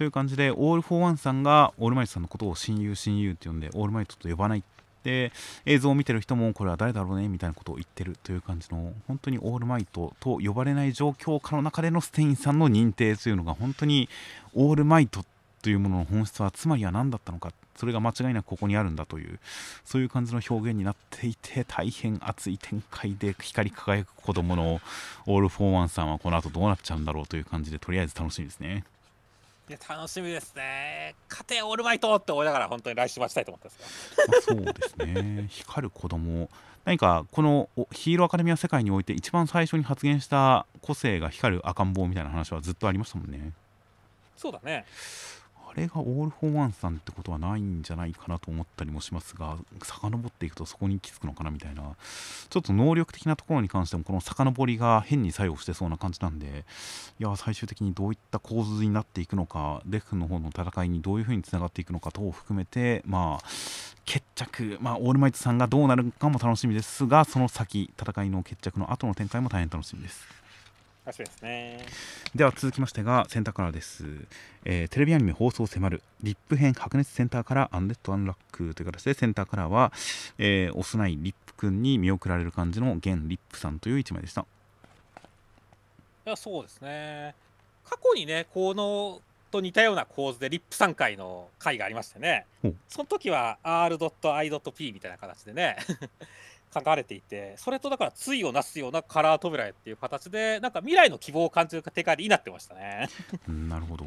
という感じで、オール・フォー・ワンさんがオールマイトさんのことを親友、親友って呼んで、オールマイトと呼ばない。で、映像を見てる人も、これは誰だろうねみたいなことを言ってるという感じの、本当にオールマイトと呼ばれない状況下の中でのステインさんの認定というのが、本当にオールマイトというものの本質は、つまりは何だったのか、それが間違いなくここにあるんだという、そういう感じの表現になっていて、大変熱い展開で光り輝く子供のオール・フォー・ワンさんはこの後どうなっちゃうんだろうという感じで、とりあえず楽しみですね。いや楽しみですね。勝てオールマイトって思いながら本当に来週待ちたいと思ってますまあそうですね。光る子供。何かこのおヒーローアカデミア世界において一番最初に発言した個性が光る赤ん坊みたいな話はずっとありましたもんね。そうだねあれがオール・フォー・ワンさんってことはないんじゃないかなと思ったりもしますが遡っていくとそこに行き着くのかなみたいな。ちょっと能力的なところに関してもこの遡りが変に作用してそうな感じなんでいや最終的にどういった構図になっていくのかデクの方の戦いにどういう風につながっていくのか等を含めてまあ決着、まあ、オールマイトさんがどうなるかも楽しみですがその先戦いの決着の後の展開も大変楽しみです。楽しみですね。では続きましてがセンターカラーです、えーテレビアニメ放送迫るリップ編白熱センターカラーアンデッドアンラックという形でセンターカラーは、えー、幼いリップくんに見送られる感じの現リップさんという一枚でした。いやそうですね。過去にねこのと似たような構図でリップ3回の回がありましてね。その時は R.I.P みたいな形でね書かれていてそれとだから対をなすようなカラー扉絵っていう形でなんか未来の希望を感じる展開でいいなってましたね。うんなるほど。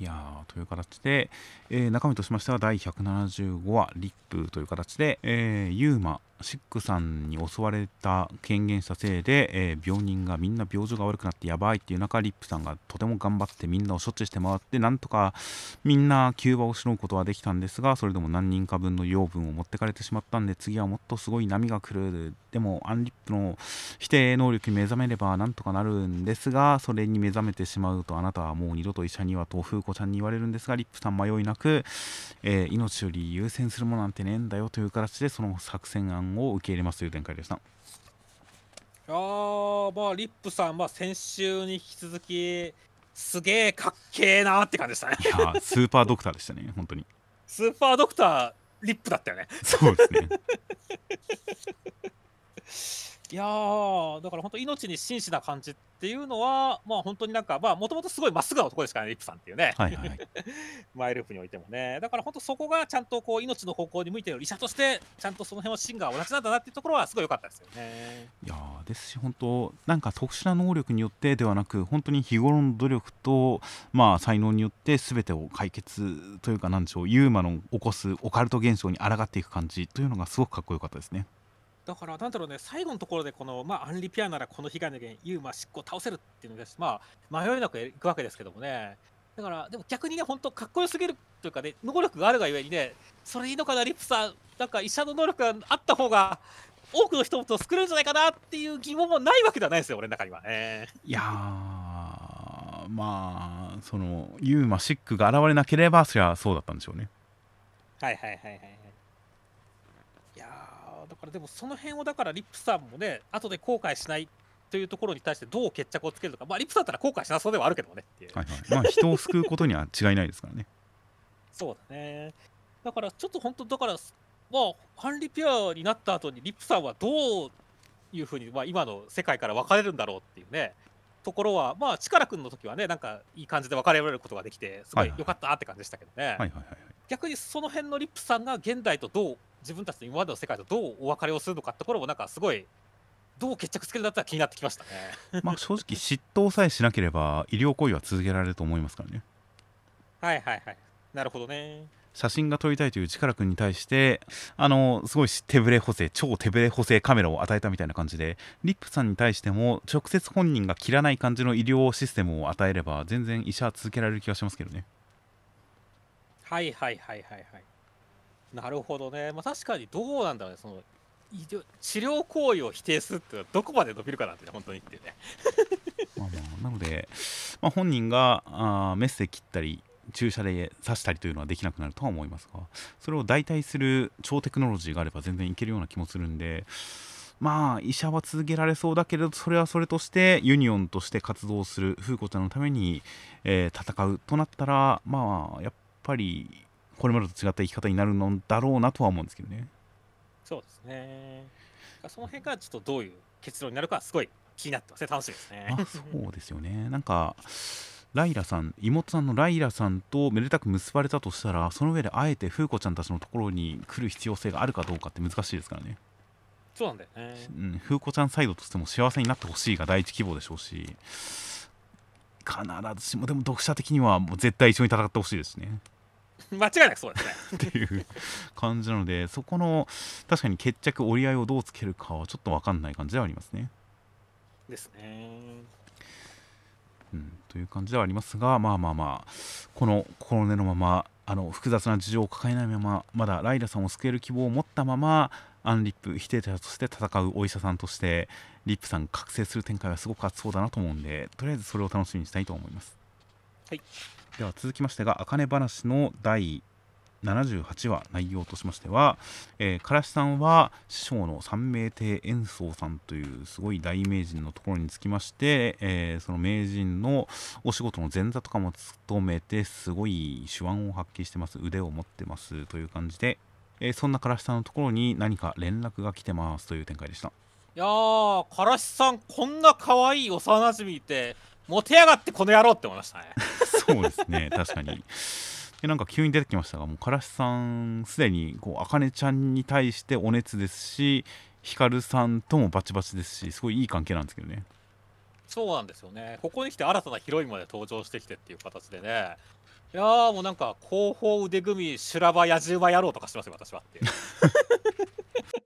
いやという形で、えー中身としましては第175話リップという形で、えーユーマシックさんに襲われた権限したせいで、えー病人がみんな病状が悪くなってやばいっていう中リップさんがとても頑張ってみんなを処置して回ってなんとかみんな急場をしのぐことはできたんですがそれでも何人か分の養分を持ってかれてしまったんで次はもっとすごい波が来る。でもアンリップの否定能力に目覚めればなんとかなるんですがそれに目覚めてしまうとあなたはもう二度と医者にはと風子ちゃんに言われるんですがリップさん迷いなく、えー命より優先するものなんてねえんだよという形でその作戦案を受け入れますという展開でした。いやーまあリップさん、まあ、先週に引き続きすげえかっけえなって感じでしたね。いやースーパードクターでしたね本当に。スーパードクターリップだったよね。そうですね (laughs) いやーだから本当命に真摯な感じっていうのはまあ本当になんかまあもともとすごいまっすぐな男ですからねリップさんっていうね、はいはい。(laughs) マイループにおいてもね。だから本当そこがちゃんとこう命の方向に向いてる医者としてちゃんとその辺は芯が同じなんだなっていうところはすごい良かったですよね。いやーですし本当なんか特殊な能力によってではなく本当に日頃の努力とまあ才能によって全てを解決というかなんでしょうユーマの起こすオカルト現象に抗っていく感じというのがすごくかっこよかったですねだからなんだろうね最後のところでこの、まあ、アンリピアならこの被害の原因ユーマ執行を倒せるっていうのですまあ迷いなくいくわけですけどもね。だからでも逆にね本当かっこよすぎるというかね能力があるがゆえにねそれいいのかなリップさん。なんか医者の能力があった方が多くの人と救えるんじゃないかなっていう疑問もないわけではないですよ俺の中には。ねいやーまあそのユーマシックが現れなければそりゃそうだったんでしょうね。はいはいはいはいからでもその辺をだからリップさんもね後で後悔しないというところに対してどう決着をつけるのか。まあリップさんだったら後悔しなそうではあるけどもねっていう。はいはい。まあ人を救うことには違いないですからね。(laughs) そうだね。だからちょっと本当だからまあハンリピュアになった後にリップさんはどういうふうに、まあ、今の世界から分かれるんだろうっていうね。ところはまあ力くんの時はねなんかいい感じで分かれることができてすごはい良かったって感じでしたけどね、はいはいはいはい。逆にその辺のリップさんが現代とどう自分たちの今までの世界とどうお別れをするのかってところもなんかすごいどう決着つけるんだったら気になってきましたね。まあ正直嫉妬さえしなければ医療行為は続けられると思いますからねはいはいはい。なるほどね。写真が撮りたいという力君に対してあのすごい手ぶれ補正超手ぶれ補正カメラを与えたみたいな感じでリップさんに対しても直接本人が切らない感じの医療システムを与えれば全然医者は続けられる気がしますけどねはいはいはいはいはい。なるほどね。まあ確かにどうなんだろうね。その治療行為を否定するってどこまで伸びるかなんてね本当にってね。(laughs) まあまあなので、まあ、本人があメスで切ったり注射で刺したりというのはできなくなるとは思いますがそれを代替する超テクノロジーがあれば全然いけるような気もするんでまあ医者は続けられそうだけれどそれはそれとしてユニオンとして活動する風子ちゃんのために、えー戦うとなったらまあやっぱりこれまでと違った生き方になるのだろうなとは思うんですけどね。そうですね。その辺がちょっとどういう結論になるかすごい気になってますね。楽しみですねまあ、。そうですよねなんかライラさん妹さんのライラさんとめでたく結ばれたとしたらその上であえて風子ちゃんたちのところに来る必要性があるかどうかって難しいですからね、そうなんだよね。うん、風子ちゃんサイドとしても幸せになってほしいが第一希望でしょうし必ずしもでも読者的にはもう絶対一緒に戦ってほしいですしね (laughs) 間違いなくそうですね。っていう感じなのでそこの確かに決着折り合いをどうつけるかはちょっと分かんない感じではありますね。ですね。うん、という感じではありますがまあまあまあこの心根のままあの複雑な事情を抱えないまままだライラさんを救える希望を持ったままアンリップ否定者として戦うお医者さんとしてリップさん覚醒する展開はすごく熱そうだなと思うんでとりあえずそれを楽しみにしたいと思います。はい、では続きましてが「あかね話」の第78話内容としましては、えー、からしさんは師匠の三名亭円宗さんというすごい大名人のところにつきまして、えーその名人のお仕事の前座とかも務めてすごい手腕を発揮してます腕を持ってますという感じで、えーそんなからしさんのところに何か連絡が来てますという展開でした。いやー、からしさん、こんな可愛い幼馴染いて、モテやがってこの野郎って思いましたね。そうですね (laughs) 確かにでなんか急に出てきましたがもうからしさんすでにこうあかねちゃんに対してお熱ですしひかるさんともバチバチですしすごいいい関係なんですけどねそうなんですよね。ここに来て新たなヒロインまで登場してきてっていう形でね。いやーもうなんか後方腕組み修羅場野獣馬野郎とかしてますよ私はって (laughs)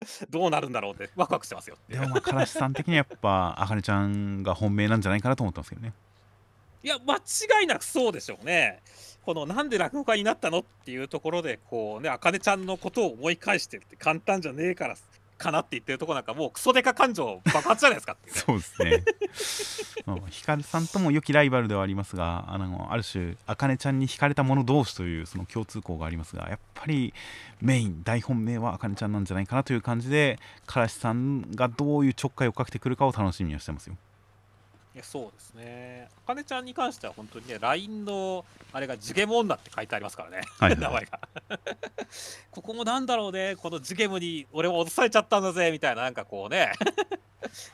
(laughs) どうなるんだろうってワクワクしてますよでもまあからしさん的にはやっぱあかねちゃんが本命なんじゃないかなと思ってますけどね。いや間違いなくそうでしょうね。このなんで落語家になったのっていうところでこうねあかねちゃんのことを思い返してって簡単じゃねえからかなって言ってるとこなんかもうクソデカ感情爆発じゃないですかそうですね。まひかるさんとも良きライバルではありますがあのある種あかねちゃんに惹かれた者同士というその共通項がありますがやっぱりメイン大本命はあかねちゃんなんじゃないかなという感じでからしさんがどういうちょっかいをかけてくるかを楽しみにしてますよ。そうですね。あかねちゃんに関しては本当にね、LINE のあれがジュゲム女って書いてありますからね、はいはい。(laughs) 名前が。(laughs) ここもなんだろうね、このジュゲムに俺も脅されちゃったんだぜみたいな、なんかこうね、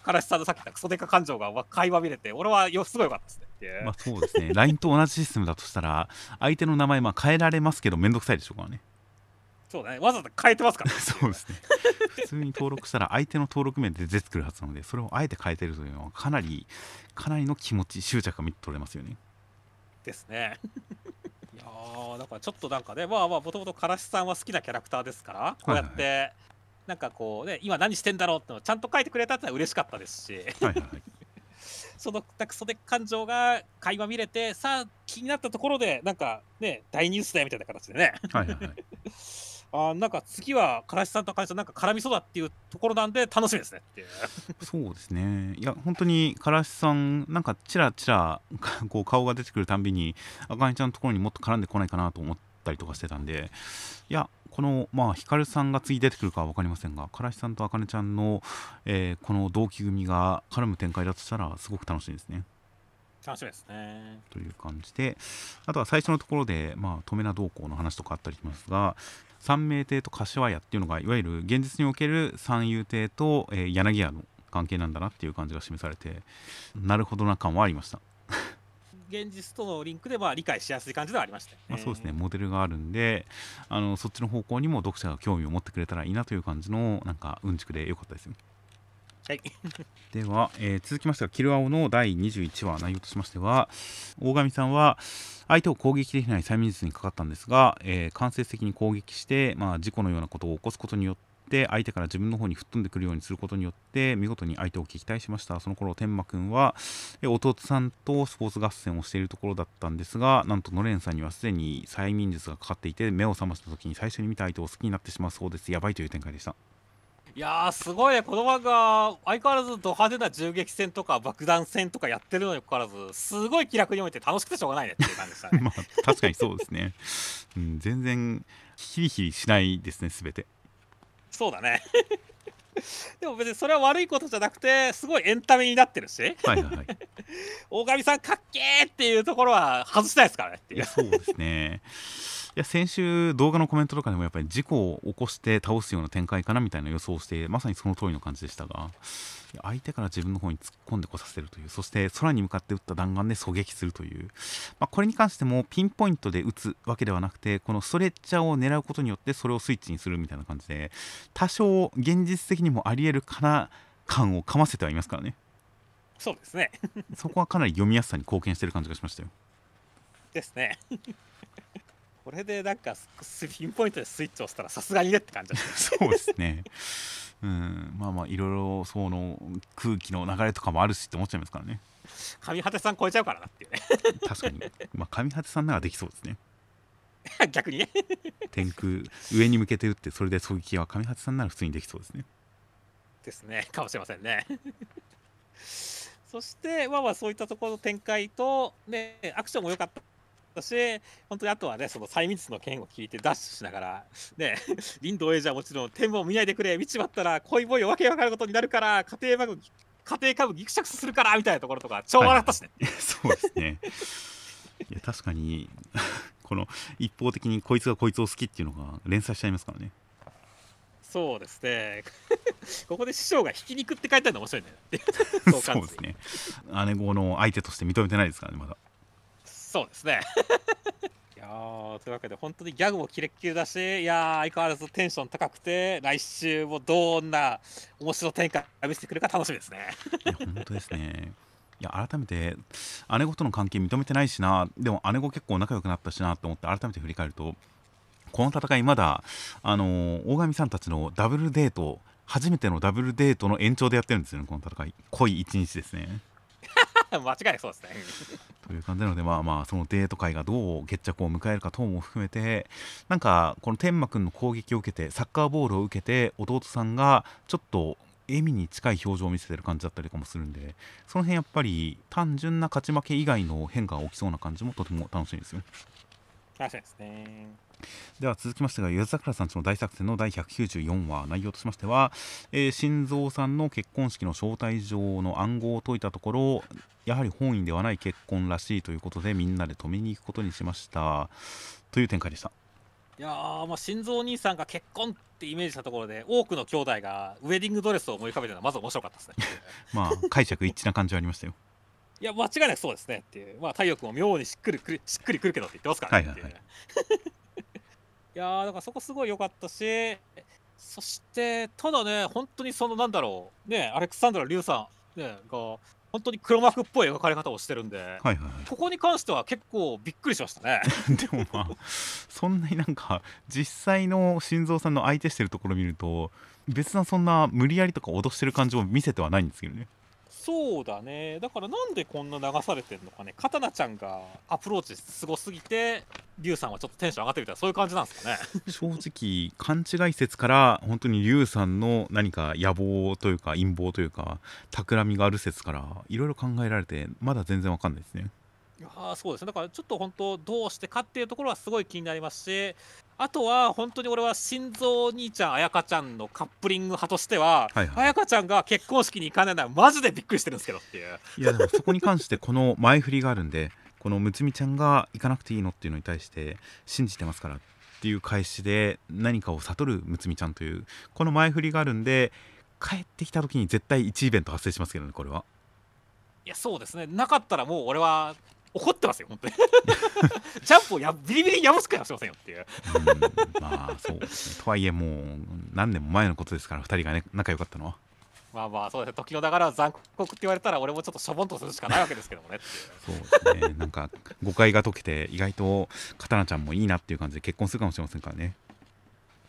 からしさんのさっきのクソデカ感情が垣間見れて、俺はよすごいよかったですね。まあそうですね。LINE と同じシステムだとしたら相手の名前まあ変えられますけどめんどくさいでしょうからねそうだね、わざわざ変えてますからね。(laughs) そうですね。普通に登録したら相手の登録名で出てくるはずなのでそれをあえて変えてるというのはかなりかなりの気持ち執着が見て取れますよね。ですね。いやーだからちょっとなんかね、まあまあ、もともとからしさんは好きなキャラクターですから、こうやって、なんかこうね、今何してんだろうってのをちゃんと書いてくれたってのは嬉しかったですし、はいはいはい。(laughs) そのなんか袖感情が垣間見れて、さあ、気になったところで、なんかね、大ニュースだよみたいな形でね、はいはいはいあーなんか次はからしさんとあかねちゃん、なんか絡みそうだっていうところなんで、楽しみですね。(laughs) そうですねいや本当にからしさんなんかチラチラこう顔が出てくるたんびにあかねちゃんのところにもっと絡んでこないかなと思ったりとかしてたんでいやこのまあひかるさんが次出てくるかは分かりませんがからしさんとあかねちゃんの、えーこの同期組が絡む展開だとしたらすごく楽しみですね楽しみですね。という感じであとは最初のところで、まあ、止めな動向の話とかあったりしますが三名亭と柏屋っていうのがいわゆる現実における三遊亭と、えー柳家の関係なんだなっていう感じが示されてなるほどな感はありました、現実とのリンクでまあ理解しやすい感じではありましたよね。まあ、そうですね。モデルがあるんであのそっちの方向にも読者が興味を持ってくれたらいいなという感じのなんかうんちくで良かったですよはい。では、えー続きましては「キルアオ」の第21話内容としましては大神さんは相手を攻撃できない催眠術にかかったんですが、えー間接的に攻撃して、まあ、事故のようなことを起こすことによって相手から自分の方に吹っ飛んでくるようにすることによって見事に相手を撃退しました。その頃天馬くんは弟さんとスポーツ合戦をしているところだったんですがなんとのれんさんにはすでに催眠術がかかっていて目を覚ました時に最初に見た相手を好きになってしまうそうです。やばいという展開でした。いやーすごいね、この漫画、相変わらずド派手な銃撃戦とか爆弾戦とかやってるのにかかわらず、すごい気楽に読めて楽しくてしょうがないねっていう感じでしたね。(laughs) まあ確かにそうですね、うん、全然ヒリヒリしないですね全てそうだね。(laughs) でも別にそれは悪いことじゃなくて、すごいエンタメになってるし、はいはいはい (laughs) 大神さんかっけーっていうところは外したいですからねっていう。そうですねいや先週動画のコメントとかでもやっぱり事故を起こして倒すような展開かなみたいな予想をしてまさにその通りの感じでしたが相手から自分の方に突っ込んでこさせるというそして空に向かって撃った弾丸で狙撃するという、まあ、これに関してもピンポイントで撃つわけではなくてこのストレッチャーを狙うことによってそれをスイッチにするみたいな感じで多少現実的にもありえるかな感をかませてはいますからねそうですね。そこはかなり読みやすさに貢献してる感じがしましたよですね。これでなんかスピンポイントでスイッチを押したらさすがにねって感じ (laughs) そうですね。うん、まあまあいろいろその空気の流れとかもあるしって思っちゃいますからね。上果てさん超えちゃうからなっていうね。確かに。まあ上果さんならできそうですね。(laughs) 逆にね。天空上に向けて打ってそれで狙撃は上果さんなら普通にできそうですね。ですね。かもしれませんね。そして、まあまあそういったところの展開と、ね、アクションも良かったし、本当にあとはね、その催眠術の剣を聞いてダッシュしながら、ね、(laughs) 林道ジはもちろん天を見ないでくれ、見ちまったら恋ボーイをわけわかることになるから、家庭バグ、家庭科部ギクシャクするからみたいなところとか、超笑ったしね。(laughs) そうですね。いや確かに (laughs) この一方的にこいつがこいつを好きっていうのが連載しちゃいますからね。そうですね。ここで師匠がひき肉って書いてあるの面白いね。そうですね。姉子の相手として認めてないですからねまだ。そうですね。(laughs) いやーというわけで本当にギャグもキレッキレだしいやー相変わらずテンション高くて来週もどんな面白展開見せてくるか楽しみですね。いや本当ですね。いや改めて姉子との関係認めてないしなでも姉子結構仲良くなったしなと思って改めて振り返るとこの戦いまだあのー大神さんたちのダブルデート初めてのダブルデートの延長でやってるんですよねこの戦い濃い一日ですね (laughs) 間違いそうですね。(laughs) という感じなのでまあまあそのデート会がどう決着を迎えるか等も含めてなんかこの天馬くんの攻撃を受けてサッカーボールを受けて弟さんがちょっと笑みに近い表情を見せてる感じだったりとかもするんでその辺やっぱり単純な勝ち負け以外の変化が起きそうな感じもとても楽しいですよね確かにですね。では続きましてが湯桜さんちの大作戦の第194話内容としましては、えー、心臓さんの結婚式の招待状の暗号を解いたところやはり本意ではない結婚らしいということでみんなで止めに行くことにしました。という展開でした。いやー、まあ、心臓兄さんが結婚ってイメージしたところで多くの兄弟がウェディングドレスを思い浮かべたのはまず面白かったですね。(laughs) まあ解釈一致な感じはありましたよいや間違いなくそうですねっていう。まあ太陽君も妙にしっくりくるしっくりくるけどって言ってますからね、はいはいはい、(laughs) いやーだからそこすごい良かったしそしてただね本当にそのなんだろうねアレクサンドラ・リュウさん、ね、が本当に黒幕っぽい描かれ方をしてるんで、はいはいはい、ここに関しては結構びっくりしましたね。(laughs) でもまあそんなになんか実際の心臓さんの相手してるところを見ると別なそんな無理やりとか脅してる感じを見せてはないんですけどねそうだね。だからなんでこんな流されてんのかね。刀ちゃんがアプローチすごすぎて龍さんはちょっとテンション上がってるみたいなそういう感じなんですかね。(laughs) 正直勘違い説から本当に龍さんの何か野望というか陰謀というか企みがある説からいろいろ考えられてまだ全然わかんないですね。やそうですね。だからちょっと本当どうしてかっていうところはすごい気になりますしあとは本当に俺は心臓兄ちゃん彩香ちゃんのカップリング派としては、はいはい、彩香ちゃんが結婚式に行かないのはマジでびっくりしてるんですけど。っていういやでもそこに関してこの前振りがあるんでこのむつみちゃんが行かなくていいのっていうのに対して信じてますからっていう返しで何かを悟るむつみちゃんというこの前振りがあるんで帰ってきた時に絶対1イベント発生しますけどねこれは。いやそうですね。なかったらもう俺は怒ってますよ本当に。(laughs) ジャンプをやビリビリ破すかもしませんよっていう。まあそうですね。とはいえもう何年も前のことですから2人がね仲良かったのは。まあまあそうですね。時の流れは残酷って言われたら俺もちょっとしょぼんとするしかないわけですけどもねそうですね。なんか誤解が解けて意外と刀ちゃんもいいなっていう感じで結婚するかもしれませんからね。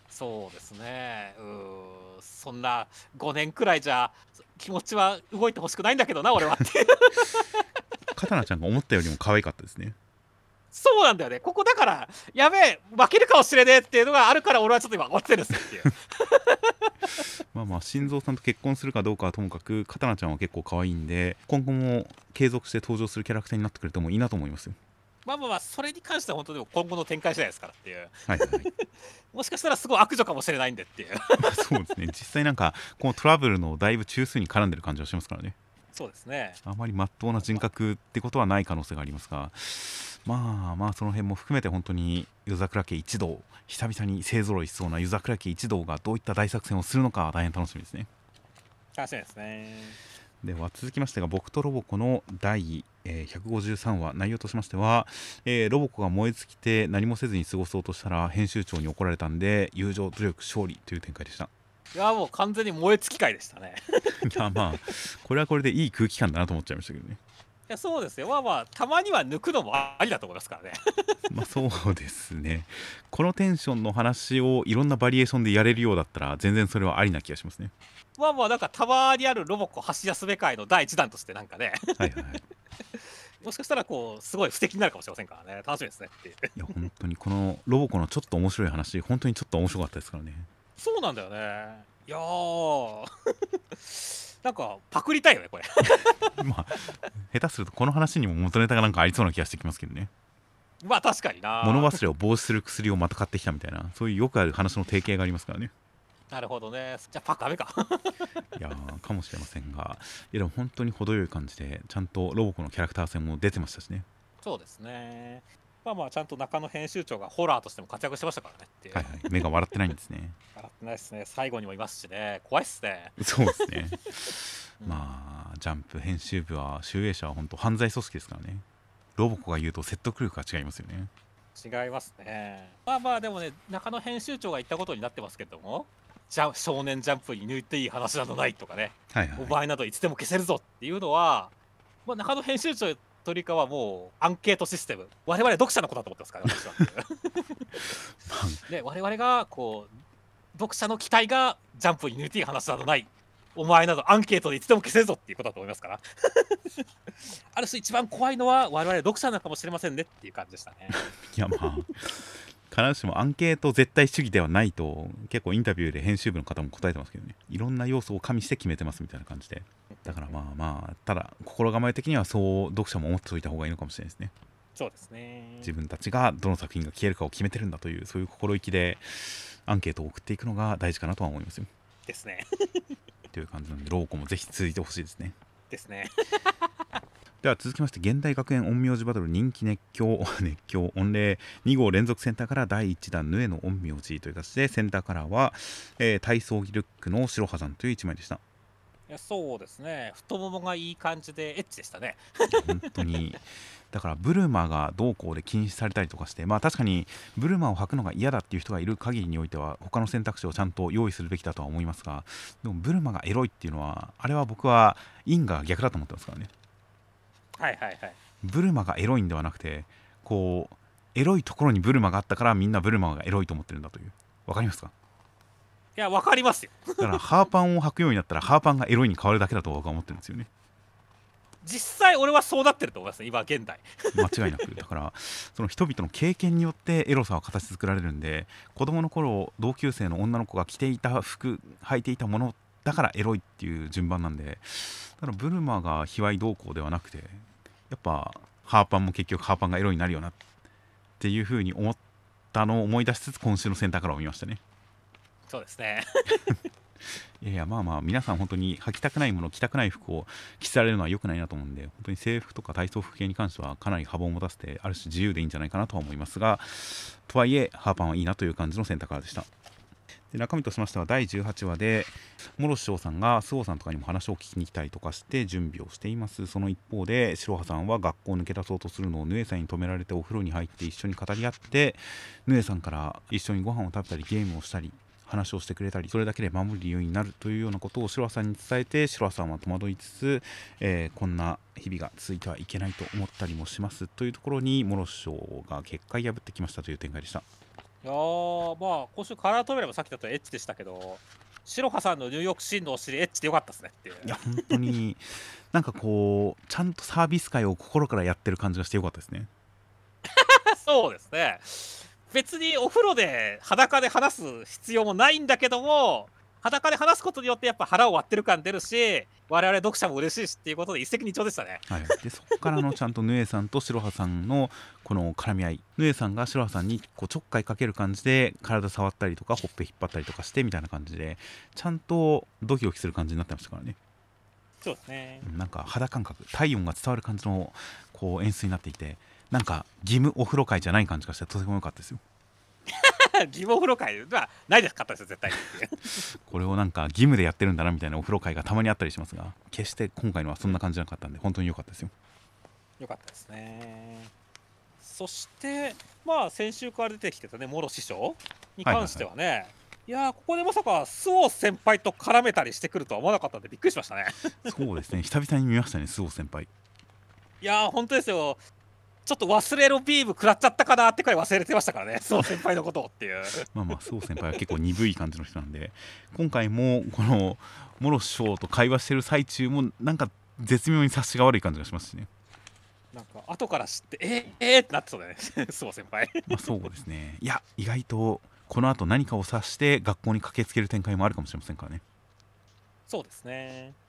そうですね。うそんな5年くらいじゃ気持ちは動いてほしくないんだけどな俺はって刀ちゃんが思ったよりも可愛かったですね。そうなんだよね。ここだからやべえ負けるかもしれねえっていうのがあるから俺はちょっと今落ちてるんですっていうまあまあ心臓さんと結婚するかどうかはともかく刀ちゃんは結構可愛いんで今後も継続して登場するキャラクターになってくれてもいいなと思いますよ。まあまあまあそれに関しては本当に今後の展開次第ですからっていう、はいはい、(laughs) もしかしたらすごい悪女かもしれないんでっていう。(laughs) そうですね。実際なんかこのトラブルのだいぶ中枢に絡んでる感じはしますからねそうですね。あまりまっとうな人格ってことはない可能性がありますが。まあまあその辺も含めて本当に夜桜家一同久々に勢ぞろいしそうな夜桜家一同がどういった大作戦をするのか大変楽しみですね。楽しみですね。では続きましてが僕とロボコの第、えー、153話内容としましては、えー、ロボコが燃え尽きて何もせずに過ごそうとしたら編集長に怒られたんで友情努力勝利という展開でしたいやもう完全に燃え尽き会でしたね。い (laughs) やまあこれはこれでいい空気感だなと思っちゃいましたけどね。いやそうですよ。まあまあたまには抜くのもありだと思いますからね。(laughs) まあそうですね。このテンションの話をいろんなバリエーションでやれるようだったら全然それはありな気がしますね。まあまあなんかたまにあるロボコ橋安部会の第一弾としてなんかね。はいはい、はい。(laughs) もしかしたらこうすごい素敵になるかもしれませんからね。楽しみですねっていう。いや本当にこのロボコのちょっと面白い話本当にちょっと面白かったですからねそうなんだよね。いや (laughs) なんかパクりたいよねこれ。(laughs) まあ下手するとこの話にも元ネタがなんかありそうな気がしてきますけどね。まあ確かにな。物忘れを防止する薬をまた買ってきたみたいなそういうよくある話の提携がありますからね。なるほどね。じゃあパクダメか。(laughs) いやかもしれませんが。いやでも本当に程よい感じでちゃんとロボコのキャラクター戦も出てましたしね。そうですねまあまあちゃんと中野編集長がホラーとしても活躍してましたからねってはいはい、目が笑ってないんですね。笑ってないですね。最後にもいますしね。怖いっすね。そうですね。(laughs) まあジャンプ編集部は集英社は本当犯罪組織ですからね。ロボコが言うと説得力が違いますよね。違いますね。まあまあでもね中野編集長が言ったことになってますけどもじゃ少年ジャンプに抜いていい話などないとかね、はいはい、お前などいつでも消せるぞっていうのは、まあ、中野編集長というかはもうアンケートシステム。我々読者のことだと思ってますから私はで我々がこう読者の期待がジャンプに抜いていい話などない。お前などアンケートでいつでも消せるぞっていうことだと思いますから。(laughs) ある種一番怖いのは我々読者なのかもしれませんねっていう感じでしたね。いやまあ必ずしもアンケート絶対主義ではないと結構インタビューで編集部の方も答えてますけどね。いろんな要素を加味して決めてますみたいな感じで。だからまあまあただ心構え的にはそう読者も思っておいた方がいいのかもしれないですね。そうですね。自分たちがどの作品が消えるかを決めてるんだというそういう心意気でアンケートを送っていくのが大事かなとは思いますよ。ですね。という感じなんでローコもぜひ続いてほしいですね。ですねでは続きまして現代学園陰陽師バトル人気熱狂 (laughs) 熱狂御礼。2号連続センターから第1弾ヌエの陰陽師という形でセンターカラーは、えー、体操着ルックの白羽さんという1枚でした。いやそうですね。太ももがいい感じでエッチでしたね。本当に。だからブルマがどうこうで禁止されたりとかしてまあ確かにブルマを履くのが嫌だっていう人がいる限りにおいては他の選択肢をちゃんと用意するべきだとは思いますがでもブルマがエロいっていうのはあれは僕は因果が逆だと思ってますからねはいはいはい。ブルマがエロいんではなくてこうエロいところにブルマがあったからみんなブルマがエロいと思ってるんだという。わかりますか？いやわかりますよ。だからハーパンを履くようになったらハーパンがエロいに変わるだけだと僕は思ってるんですよね。実際俺はそうなってると思いますね今現代。間違いなく。だからその人々の経験によってエロさは形作られるんで子供の頃同級生の女の子が着ていた服履いていたものだからエロいっていう順番なんでだからブルマが卑猥動向ではなくてやっぱハーパンも結局ハーパンがエロになるよなっていうふうに思ったのを思い出しつつ今週のセンターからを見ましたね。そうですね。(laughs) いやいやまあまあ皆さん本当に履きたくないもの着たくない服を着せられるのは良くないなと思うんで本当に制服とか体操服系に関してはかなり幅を持たせてある種自由でいいんじゃないかなとは思いますがとはいえハーパンはいいなという感じの選択からでしたで中身としましては第18話で諸師匠さんが周防さんとかにも話を聞きに来たりとかして準備をしています。その一方で白羽さんは学校を抜け出そうとするのをヌエさんに止められてお風呂に入って一緒に語り合ってヌエさんから一緒にご飯を食べたりゲームをしたり話をしてくれたりそれだけで守る理由になるというようなことを白羽さんに伝えて白羽さんは戸惑いつつ、えーこんな日々が続いてはいけないと思ったりもしますというところに諸師匠が結界破ってきましたという展開でした。いやーまあ今週カラートベラもさっきだとエッチでしたけど白羽さんのニューヨークシーンのお尻エッチでよかったですねっていう。いや本当になんかこうちゃんとサービス界を心からやってる感じがしてよかったですね。(laughs) そうですね。別にお風呂で裸で話す必要もないんだけども裸で話すことによってやっぱ腹を割ってる感出るし我々読者も嬉しいしっていうことで一石二鳥でしたね。はい、でそこからのちゃんとヌエさんと白羽さんのこの絡み合いヌエさんが白羽さんにこうちょっかいかける感じで体触ったりとかほっぺ引っ張ったりとかしてみたいな感じでちゃんとドキドキする感じになってましたからね。そうですね。うんなんか肌感覚体温が伝わる感じのこう演出になっていてなんか義務お風呂会じゃない感じがしてとても良かったですよ (laughs) 義務お風呂会はないです。かったですよ絶対に。(laughs) これをなんか義務でやってるんだなみたいなお風呂会がたまにあったりしますが決して今回のはそんな感じじゃなかったんで本当に良かったですよ。よかったですね。そしてまあ先週から出てきてたね諸師匠に関してはね、いやーここでまさか周防先輩と絡めたりしてくるとは思わなかったんでびっくりしましたね。(laughs) そうですね。久々に見ましたね周防先輩。いやー本当ですよちょっと忘れろビーム食らっちゃったかなってくらい忘れてましたからね。周防先輩のことをっていう。まあまあ周防先輩は結構鈍い感じの人なんで。今回もこの諸師匠と会話してる最中もなんか絶妙に察しが悪い感じがしますしね。なんか後から知ってえー、えー、ってなってそうだね。(laughs) 周防先輩。まあそうですね。いや意外とこの後何かを察して学校に駆けつける展開もあるかもしれませんからね。そうですね。うん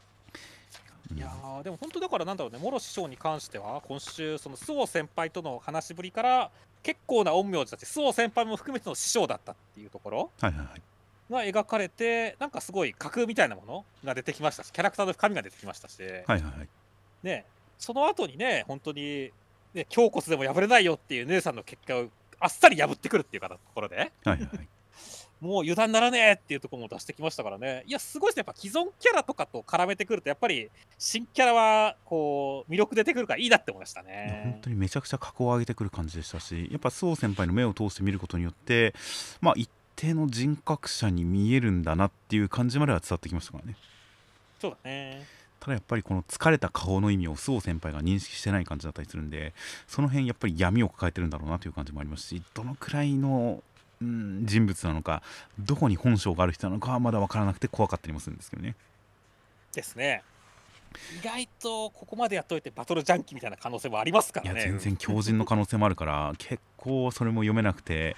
いやーでも本当だからなんだろうね諸師匠に関しては今週その周防先輩との話しぶりから結構な陰陽師たち周防先輩も含めての師匠だったっていうところが描かれてなんかすごい架空みたいなものが出てきましたしキャラクターの深みが出てきましたし、はいはいはい。ねその後にね本当に、ね、胸骨でも破れないよっていう姉さんの結果をあっさり破ってくるっていうかところで。はいはいはいもう油断ならねえっていうところも出してきましたからね。いやすごいですね。やっぱ既存キャラとかと絡めてくるとやっぱり新キャラはこう魅力出てくるからいいなって思いましたね。本当にめちゃくちゃ格を上げてくる感じでしたしやっぱ周防先輩の目を通して見ることによってまあ一定の人格者に見えるんだなっていう感じまでは伝わってきましたからね。そうだね。ただやっぱりこの疲れた顔の意味を周防先輩が認識してない感じだったりするんでその辺やっぱり闇を抱えてるんだろうなという感じもありますしどのくらいの、うん、人物なのかどこに本性がある人なのかはまだ分からなくて怖かったりもするんですけどね。ですね。意外とここまでやっといてバトルジャンキーみたいな可能性もありますかいやらね全然強靭の可能性もあるから (laughs) 結構それも読めなくて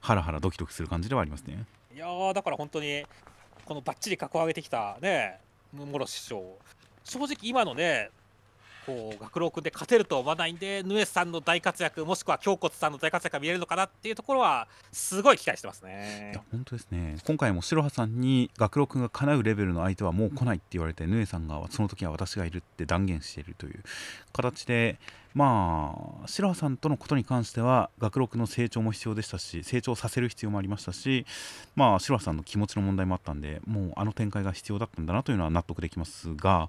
ハラハラドキドキする感じではありますね。いやーだから本当にこのバッチリ格を上げてきたね諸師匠。正直今のねこう学郎君で勝てるとは思わないんでヌエさんの大活躍もしくは京骨さんの大活躍が見れるのかなっていうところはすごい期待してますね。いや本当ですね。今回も白羽さんに学郎君が叶うレベルの相手はもう来ないって言われて、ヌエさんがその時は私がいるって断言しているという形でまあ白羽さんとのことに関しては学郎君の成長も必要でしたし成長させる必要もありましたしまあ白羽さんの気持ちの問題もあったんでもうあの展開が必要だったんだなというのは納得できますが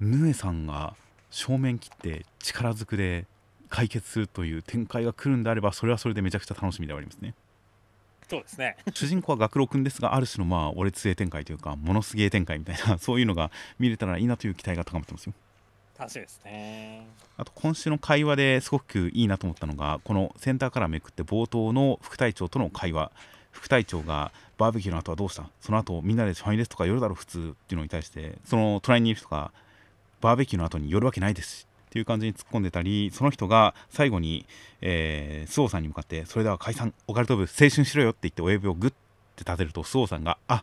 ヌエさんが正面切って力ずくで解決するという展開が来るんであればそれはそれでめちゃくちゃ楽しみではありますね。そうですね。主人公は学郎君ですがある種のまあ俺杖展開というかものすげえ展開みたいな (laughs) そういうのが見れたらいいなという期待が高まってますよ。楽しみですね。あと今週の会話ですごくいいなと思ったのがこのセンターからめくって冒頭の副隊長との会話。副隊長がバーベキューの後はどうした？その後みんなでファミレスとか夜だろ普通っていうのに対してその隣にいる人がバーベキューの後に寄るわけないですっていう感じに突っ込んでたりその人が最後に、えー、周防さんに向かってそれでは解散。オカルト部青春しろよって言って親指をグッて立てると周防さんがあ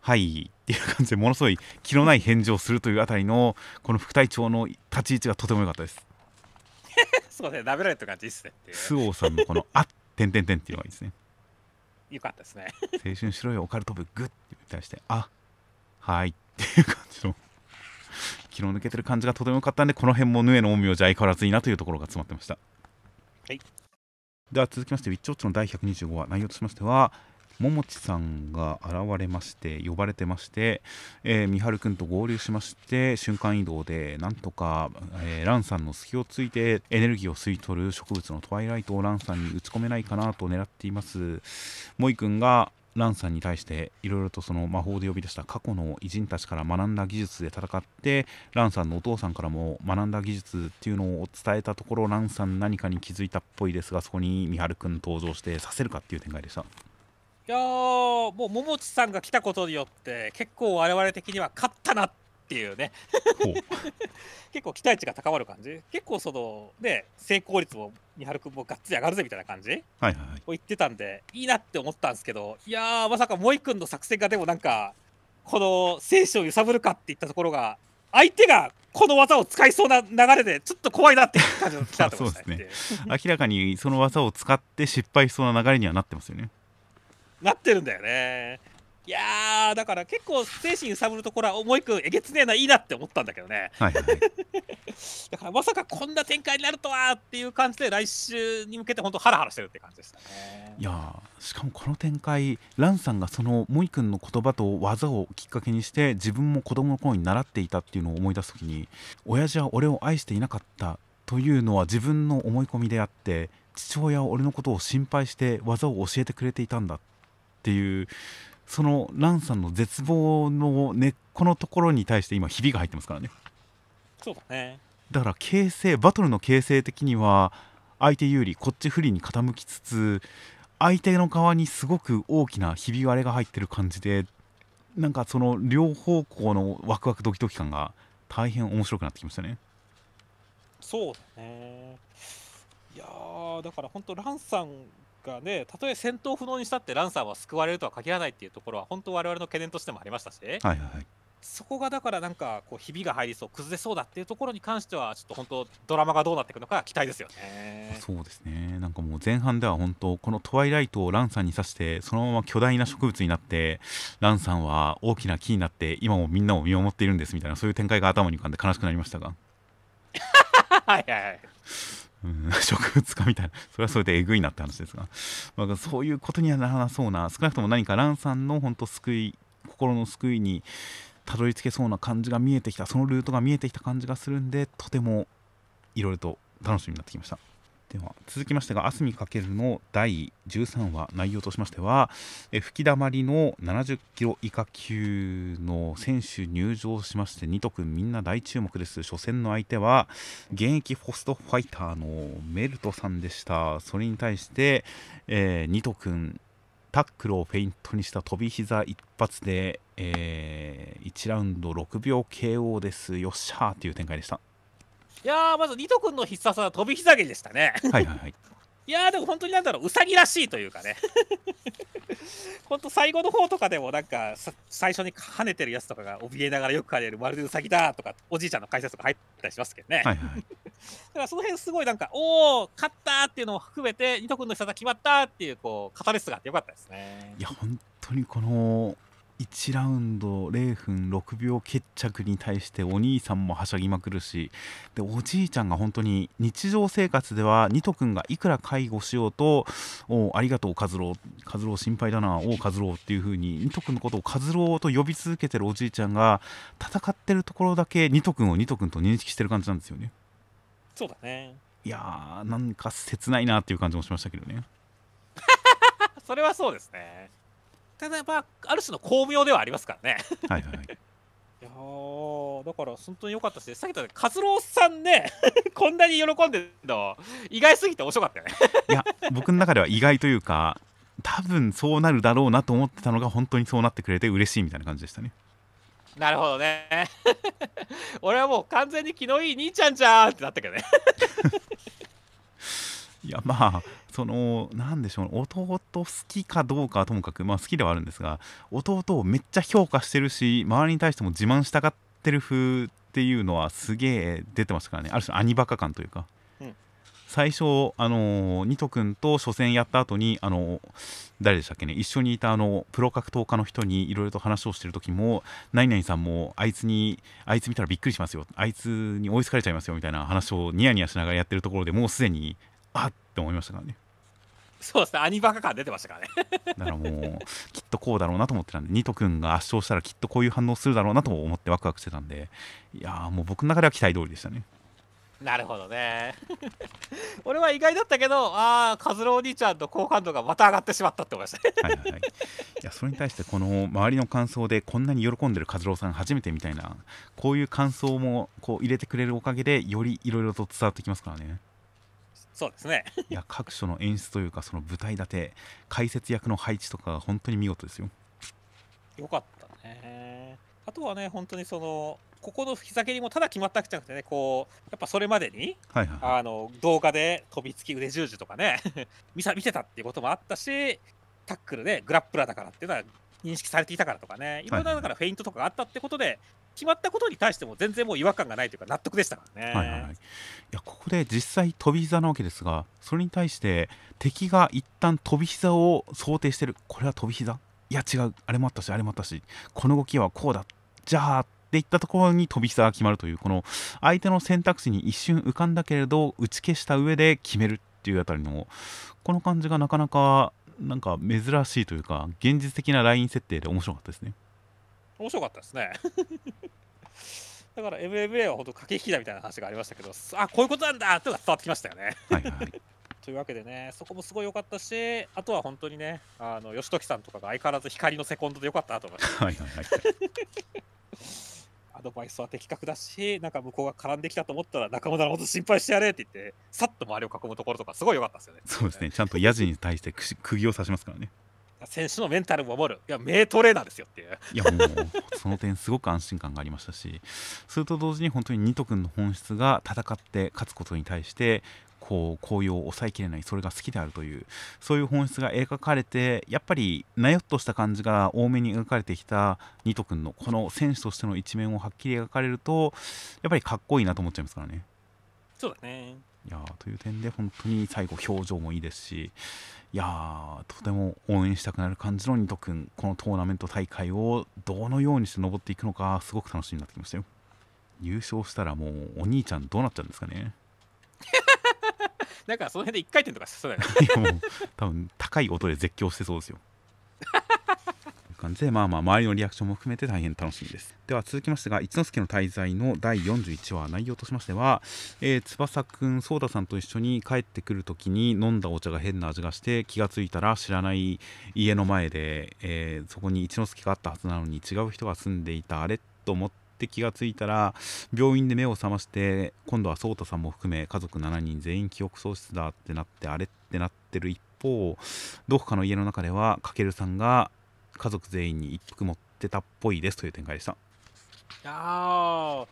はいっていう感じでものすごい気のない返事をするというあたりのこの副隊長の立ち位置がとても良かったです。(laughs) そうね舐められてる感じですね。っていう周防さんのこの「あっ」てんてんてんっていうのがいいですね。よかったですね。青春しろよオカルト部グッて対してあはいっていう感じの気の抜けてる感じがとても良かったんでこの辺もヌエの陰陽じゃ相変わらずいいなというところが詰まってました。はい。では続きましてウィッチウォッチの第125話内容としましてはももちさんが現れまして呼ばれてまして、えー、みはるくんと合流しまして瞬間移動でなんとか、えーランさんの隙をついてエネルギーを吸い取る植物のトワイライトをランさんに打ち込めないかなと狙っています。モイくんがランさんに対していろいろとその魔法で呼び出した過去の偉人たちから学んだ技術で戦ってランさんのお父さんからも学んだ技術っていうのを伝えたところランさん何かに気づいたっぽいですがそこに三春君登場してさせるかっていう展開でした。いやもう桃地さんが来たことによって結構我々的には勝ったなっていうね。(laughs) 結構期待値が高まる感じ。結構そのね成功率も三春君もがっつり上がるぜみたいな感じはいはいはい。を言ってたんでいいなって思ったんですけどいやーまさか萌君の作戦がでもなんかこの生死を揺さぶるかっていったところが相手がこの技を使いそうな流れでちょっと怖いなって感じの来たと思ね。明らかにその技を使って失敗しそうな流れにはなってますよね。なってるんだよねいやーだから結構精神揺さぶるところは萌君えげつねえないいなって思ったんだけどね。はいはいはい。(laughs) だからまさかこんな展開になるとはっていう感じで来週に向けて本当ハラハラしてるって感じでしたね。いやーしかもこの展開ランさんがそのモイ君の言葉と技をきっかけにして自分も子供の頃に習っていたっていうのを思い出す時に親父は俺を愛していなかったというのは自分の思い込みであって父親は俺のことを心配して技を教えてくれていたんだっていうそのランさんの絶望の根っこのところに対して今ひびが入ってますからね。そうだね。だから形勢バトルの形勢的には相手有利こっち不利に傾きつつ相手の側にすごく大きなひび割れが入ってる感じでなんかその両方向のワクワクドキドキ感が大変面白くなってきましたね。そうだね。いやーだから本当ランさんがねたとえ戦闘不能にしたってランさんは救われるとは限らないっていうところは本当我々の懸念としてもありましたし。はいはいはい。そこがだからなんかこうひびが入りそう崩れそうだっていうところに関してはちょっと本当ドラマがどうなっていくのか期待ですよね。そうですね。なんかもう前半では本当このトワイライトをランさんに刺してそのまま巨大な植物になってランさんは大きな木になって今もみんなを見守っているんですみたいなそういう展開が頭に浮かんで悲しくなりましたが。(laughs) はいはいはい (laughs) 植物化みたいな。(laughs) それはそれでえぐいなって話ですが、まあ、そういうことにはならなそうな少なくとも何かランさんの本当救い心の救いにたどり着けそうな感じが見えてきた。そのルートが見えてきた感じがするんでとてもいろいろと楽しみになってきました。では続きましてが「あすみかける」の第13話内容としましては吹きだまりの70キロ以下級の選手入場しましてニト君みんな大注目です。初戦の相手は現役ホストファイターのメルトさんでした。それに対して、えーニト君タックルをフェイントにした飛び膝一発で、え1ラウンド6秒 KO です。よっしゃーっていう展開でした。いやーまずニト君の必殺は飛び膝蹴りでしたね。はいはいはい。(laughs) いやーでも本当になんだろううさぎらしいというかね。本当最後の方とかでもなんかさ最初に跳ねてるやつとかが怯えながらよく跳ねるまるでうさぎだとかおじいちゃんの解説とか入ったりしますけどね、はいはいだからその辺すごいなんかおお勝ったっていうのを含めてニト君の人が決まったっていうこうカタリストがあってよかったですね。いや本当にこの1ラウンド0分6秒決着に対してお兄さんもはしゃぎまくるしでおじいちゃんが本当に日常生活ではニト君がいくら介護しようと「おうありがとうカズローカズロー心配だな。おうカズロー」っていう風にニト君のことをカズローと呼び続けてるおじいちゃんが戦ってるところだけニト君をニト君と認識してる感じなんですよね。そうだね。いやーなんか切ないなっていう感じもしましたけどね。(laughs) それはそうですねただまあある種の巧妙ではありますからね。はいはいはい。いやーだから本当に良かったしさっき言ったカズローさんね (laughs) こんなに喜んでるの意外すぎて面白かったよね。いや僕の中では意外というか多分そうなるだろうなと思ってたのが本当にそうなってくれて嬉しいみたいな感じでしたね。なるほどね。(laughs) 俺はもう完全に気のいい兄ちゃんじゃんってなったけどね。(laughs) いやまあそのなんでしょう弟好きかどうかはともかくまあ好きではあるんですが弟をめっちゃ評価してるし周りに対しても自慢したがってる風っていうのはすげえ出てましたからね。ある種兄バカ感というか、うん。最初あのニト君と初戦やった後にあの誰でしたっけね。一緒にいたあのプロ格闘家の人にいろいろと話をしてる時も何々さんもあいつにあいつ見たらびっくりしますよ。あいつに追いつかれちゃいますよみたいな話をニヤニヤしながらやってるところでもうすでにあっって思いましたからねそうですね。兄バカ感出てましたからね。だからもうきっとこうだろうなと思ってたんでニト君が圧勝したらきっとこういう反応するだろうなと思ってワクワクしてたんでいやーもう僕の中では期待通りでしたね。なるほどね。(laughs) 俺は意外だったけどああカズロお兄ちゃんの好感度がまた上がってしまったって思いましたね。はいはいはい。いやそれに対してこの周りの感想でこんなに喜んでる和郎さん初めてみたいなこういう感想もこう入れてくれるおかげでよりいろいろと伝わってきますからねそうですね。いや各所の演出というかその舞台立て解説役の配置とかが本当に見事ですよ。よかったね。あとはね本当にそのここの膝蹴りもただ決まったわけじゃなくてねこうやっぱそれまでにはいはいはい。あの動画で飛びつき腕十字とかね (laughs) 見さ見てたっていうこともあったしタックルでグラップラーだからっていうのは認識されていたからとかね。いろい。ろだからフェイントとかがあったってことで決まったことに対しても全然もう違和感がないというか納得でしたからね。はいはい。はい、いやここで実際飛び膝なわけですがそれに対して敵が一旦飛び膝を想定してる。これは飛び膝？いや違う。あれもあったしあれもあったしこの動きはこうだじゃあっていったところに飛び膝が決まるというこの相手の選択肢に一瞬浮かんだけれど打ち消した上で決めるっていうあたりのこの感じがなかなかなんか珍しいというか現実的なライン設定で面白かったですね。面白かったですね。だから MMA は本当駆け引きだみたいな話がありましたけどあこういうことなんだってのが伝わってきましたよね。はいはいはい (laughs) というわけでねそこもすごい良かったしあとは本当にねあの義時さんとかが相変わらず光のセコンドで良かったなと思いました。はいはいはいアドバイスは的確だしなんか向こうが絡んできたと思ったら仲間のこと心配してやれって言ってさっと周りを囲むところとかすごい良かったですよね。そうですねちゃんとヤジに対してくし釘を刺しますからね。選手のメンタルを守るいや名トレーナーですよっていう。いやもうその点すごく安心感がありましたしそれと同時に本当にニト君の本質が戦って勝つことに対してこう高揚を抑えきれないそれが好きであるというそういう本質が描かれてやっぱりなよっとした感じが多めに描かれてきたニト君のこの選手としての一面をはっきり描かれるとやっぱりかっこいいなと思っちゃいますからね。そうだね。いやという点で本当に最後表情もいいですしいやとても応援したくなる感じのニト君このトーナメント大会をどのようにして登っていくのかすごく楽しみになってきましたよ優勝したらもうお兄ちゃんどうなっちゃうんですかね (laughs) なんかその辺で一回転とかしそうだよね。もう多分高い音で絶叫してそうですよという感じでまあまあ周りのリアクションも含めて大変楽しみですでは続きましてが一之輔の滞在の第41話内容としましては、えー翼くんソーダさんと一緒に帰ってくる時に飲んだお茶が変な味がして気がついたら知らない家の前で、えーそこに一之輔があったはずなのに違う人が住んでいたあれと思って気がついたら病院で目を覚まして今度は颯太さんも含め家族7人全員記憶喪失だってなってあれってなってる一方どこかの家の中ではかけるさんが家族全員に一服持ってたっぽいですという展開でした。いやー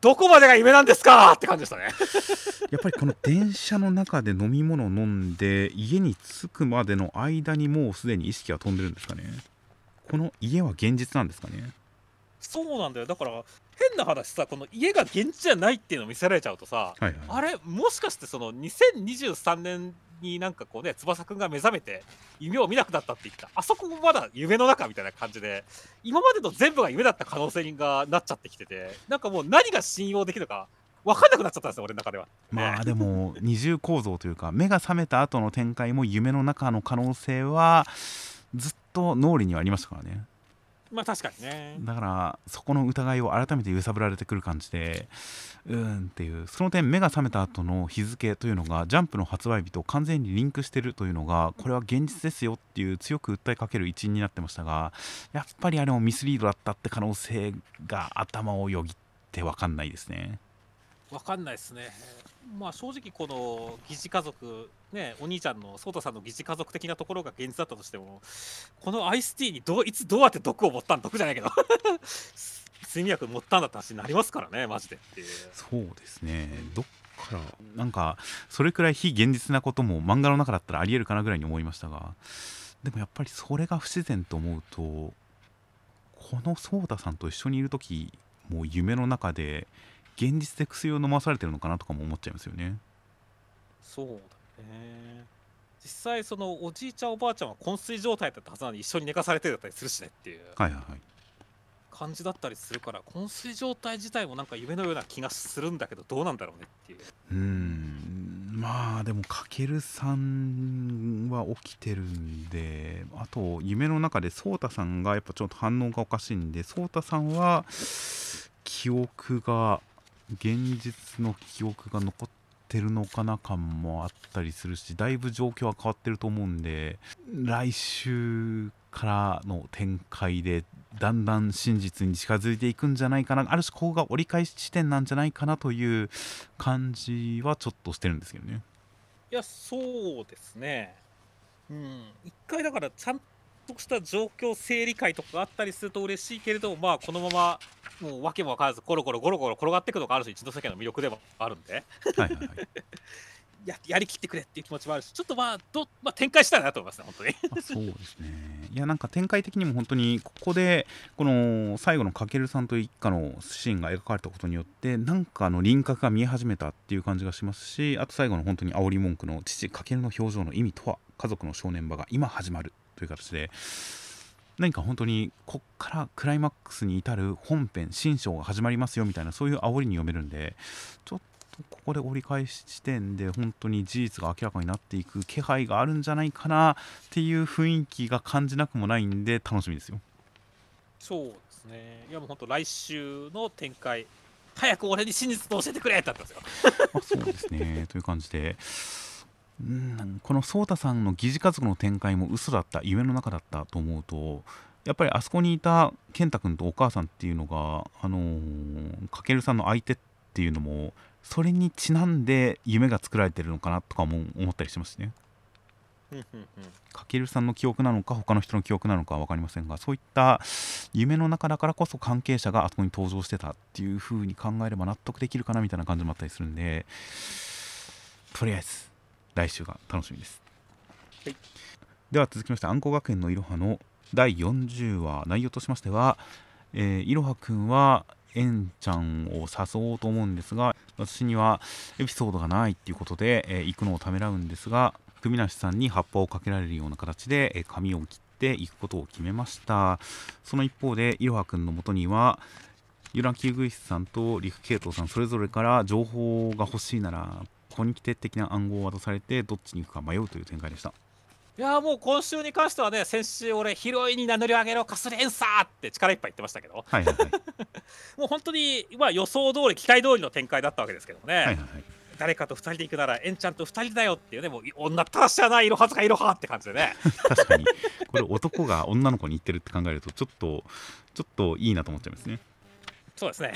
どこまでが夢なんですかって感じでしたね。(laughs) やっぱりこの電車の中で飲み物を飲んで家に着くまでの間にもうすでに意識は飛んでるんですかね。この家は現実なんですかねそうなんだよ。だから変な話さこの家が現実じゃないっていうのを見せられちゃうとさ、はいはい。あれもしかしてその2023年になんかこうね翼くんが目覚めて夢を見なくなったって言った。あそこもまだ夢の中みたいな感じで今までの全部が夢だった可能性がなっちゃってきててなんかもう何が信用できるか分かんなくなっちゃったんですよ俺の中では。まあでも (laughs) 二重構造というか目が覚めた後の展開も夢の中の可能性はずっと脳裏にはありましたからねまあ確かにね。だからそこの疑いを改めて揺さぶられてくる感じでうんっていうその点目が覚めた後の日付というのがジャンプの発売日と完全にリンクしてるというのがこれは現実ですよっていう強く訴えかける一因になってましたがやっぱりあれもミスリードだったって可能性が頭をよぎって分かんないですね。わかんないですね。まあ正直この疑似家族ねお兄ちゃんのソータさんの疑似家族的なところが現実だったとしてもこのアイスティーにどいつどうやって毒を持ったん毒じゃないけど (laughs) 睡眠薬持ったんだって話になりますからねマジでっていう。そうですねどっからなんかそれくらい非現実なことも漫画の中だったらありえるかなぐらいに思いましたがでもやっぱりそれが不自然と思うとこのソーダさんと一緒にいる時もう夢の中で現実で薬を飲まされてるのかなとかも思っちゃいますよね。そうだね。実際そのおじいちゃんおばあちゃんは昏睡状態だったはずなのに一緒に寝かされてだったりするしねっていうはいはいはい感じだったりするから昏睡状態自体もなんか夢のような気がするんだけどどうなんだろうねっていう。うーんまあでもかけるさんは起きてるんであと夢の中でソータさんがやっぱちょっと反応がおかしいんでソータさんは記憶が現実の記憶が残ってるのかな感もあったりするしだいぶ状況は変わってると思うんで来週からの展開でだんだん真実に近づいていくんじゃないかなある種ここが折り返し地点なんじゃないかなという感じはちょっとしてるんですけどね。いやそうですね。うん一回だからちゃんとした状況整理会とかがあったりすると嬉しいけれどまあこのままもう訳も分からずゴロゴロゴロゴロ転がっていくのがある種一ノ瀬家の魅力でもあるんではいはいはい (laughs) ややりきってくれっていう気持ちもあるしちょっとまあど、まあ、展開したいなと思いますね本当に。あそうですね。いやなんか展開的にも本当にここでこの最後のかけるさんと一家のシーンが描かれたことによってなんかあの輪郭が見え始めたっていう感じがしますしあと最後の本当に煽り文句の父かけるの表情の意味とは家族の正念場が今始まるという形で何か本当にこっからクライマックスに至る本編新章が始まりますよみたいなそういう煽りに読めるんでちょっとここで折り返し地点で本当に事実が明らかになっていく気配があるんじゃないかなっていう雰囲気が感じなくもないんで楽しみですよ。そうですねいやもう本当来週の展開早く俺に真実を教えてくれってなったんですよ。(laughs) あそうですねという感じでうんこの颯太さんの疑似家族の展開も嘘だった夢の中だったと思うとやっぱりあそこにいた健太君とお母さんっていうのがあのーかけるさんの相手っていうのもそれにちなんで夢が作られてるのかなとかも思ったりしますね。かけるさんの記憶なのか他の人の記憶なのか分かりませんがそういった夢の中だからこそ関係者があそこに登場してたっていう風に考えれば納得できるかなみたいな感じもあったりするんでとりあえず来週が楽しみです、はい。では続きましてあんこ学園のいろはの第40話内容としましては、えーいろはくんはえんちゃんを誘おうと思うんですが私にはエピソードがないっていうことで、えー行くのをためらうんですが組梨さんに葉っぱをかけられるような形で、えー髪を切っていくことを決めました。その一方でいろはくんのもとにはユラキウグイスさんと陸系統さんそれぞれから情報が欲しいならここに来て的な暗号を渡されてどっちに行くか迷うという展開でした。いやもう今週に関してはね先週俺ヒロインに名乗り上げろかすれんさーって力いっぱい言ってましたけど。はいはいはい。(laughs) もう本当に、まあ、予想通り期待通りの展開だったわけですけどもね、はいはいはい。誰かと2人で行くならエンちゃんと2人だよっていうねもう女ったらしゃないいろはずかいろはって感じでね。(laughs) 確かに。これ男が女の子に言ってるって考えるとちょっとちょっといいなと思っちゃいますね。そうですね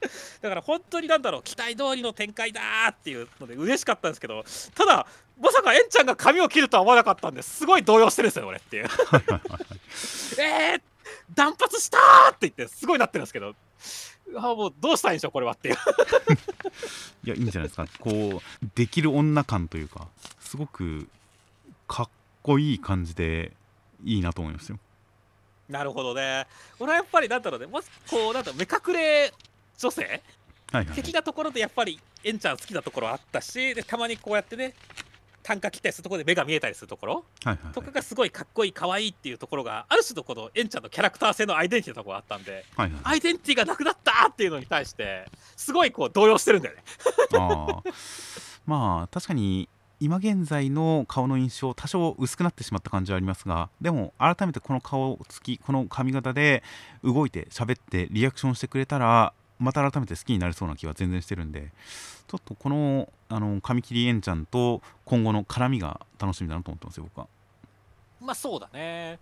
(laughs) だから本当になんだろう期待通りの展開だーっていうので嬉しかったんですけどただまさかエンちゃんが髪を切るとは思わなかったんですごい動揺してるんですよ俺っていう。(laughs) えー、断髪したーって言ってすごいなってるんですけど。あもうどうしたらいいんでしょうこれはっていう。(laughs) いやいいんじゃないですか。こうできる女感というかすごくかっこいい感じでいいなと思いますよ。なるほどね。俺はやっぱりなんだろうね。もしこうなんだろう目隠れ女性？はいはい、はい、的なところでやっぱりエンちゃん好きなところあったしでたまにこうやってね短歌切ったりするところで目が見えたりするところ？はいはい。はいとかがすごいかっこいい可愛いっていうところがある種のこのエンちゃんのキャラクター性のアイデンティティのところがあったんではいはい。アイデンティティがなくなったっていうのに対してすごいこう動揺してるんだよね。あー。まあ確かに今現在の顔の印象多少薄くなってしまった感じはありますがでも改めてこの顔つきこの髪型で動いて喋ってリアクションしてくれたらまた改めて好きになれそうな気は全然してるんでちょっとこのあの髪切りえんちゃんと今後の絡みが楽しみだなと思ってますよ僕は。まあそうだね。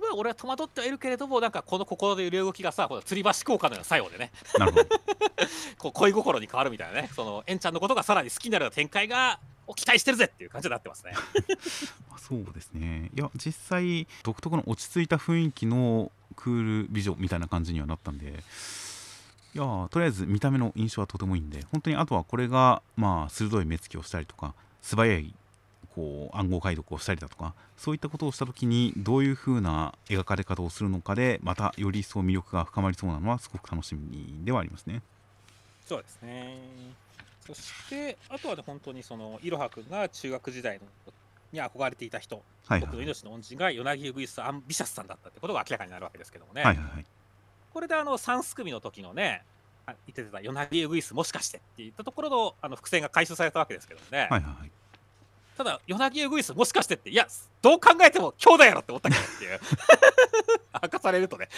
まあ俺は戸惑ってはいるけれどもなんかこの心で揺れ動きがさこの吊り橋効果のような作用でね。なるほど。(laughs) こう恋心に変わるみたいなね。そのエンちゃんのことがさらに好きになるような展開がを期待してるぜっていう感じになってますね。(laughs) まあそうですね。いや実際独特の落ち着いた雰囲気のクール美女みたいな感じにはなったんでいやーとりあえず見た目の印象はとてもいいんで本当にあとはこれがまあ鋭い目つきをしたりとか素早いこう暗号解読をしたりだとかそういったことをした時にどういう風な描かれ方をするのかでまたより一層魅力が深まりそうなのはすごく楽しみではありますね。そうですね。そしてあとはね本当にそのいろはくんが中学時代のに憧れていた人、はいはい僕の命の恩人が与那木ウグイス・アンビシャスさんだったってことが明らかになるわけですけどもね、はいはいはいこれであの3すくみの時のねあ言ってた与那木ウグイスもしかしてって言ったところのあの伏線が回収されたわけですけどもね、はいはいはい。ただ与那木ウグイスもしかしてっていやどう考えても兄弟やろって思ったけどっていう。(laughs) 明かされるとね。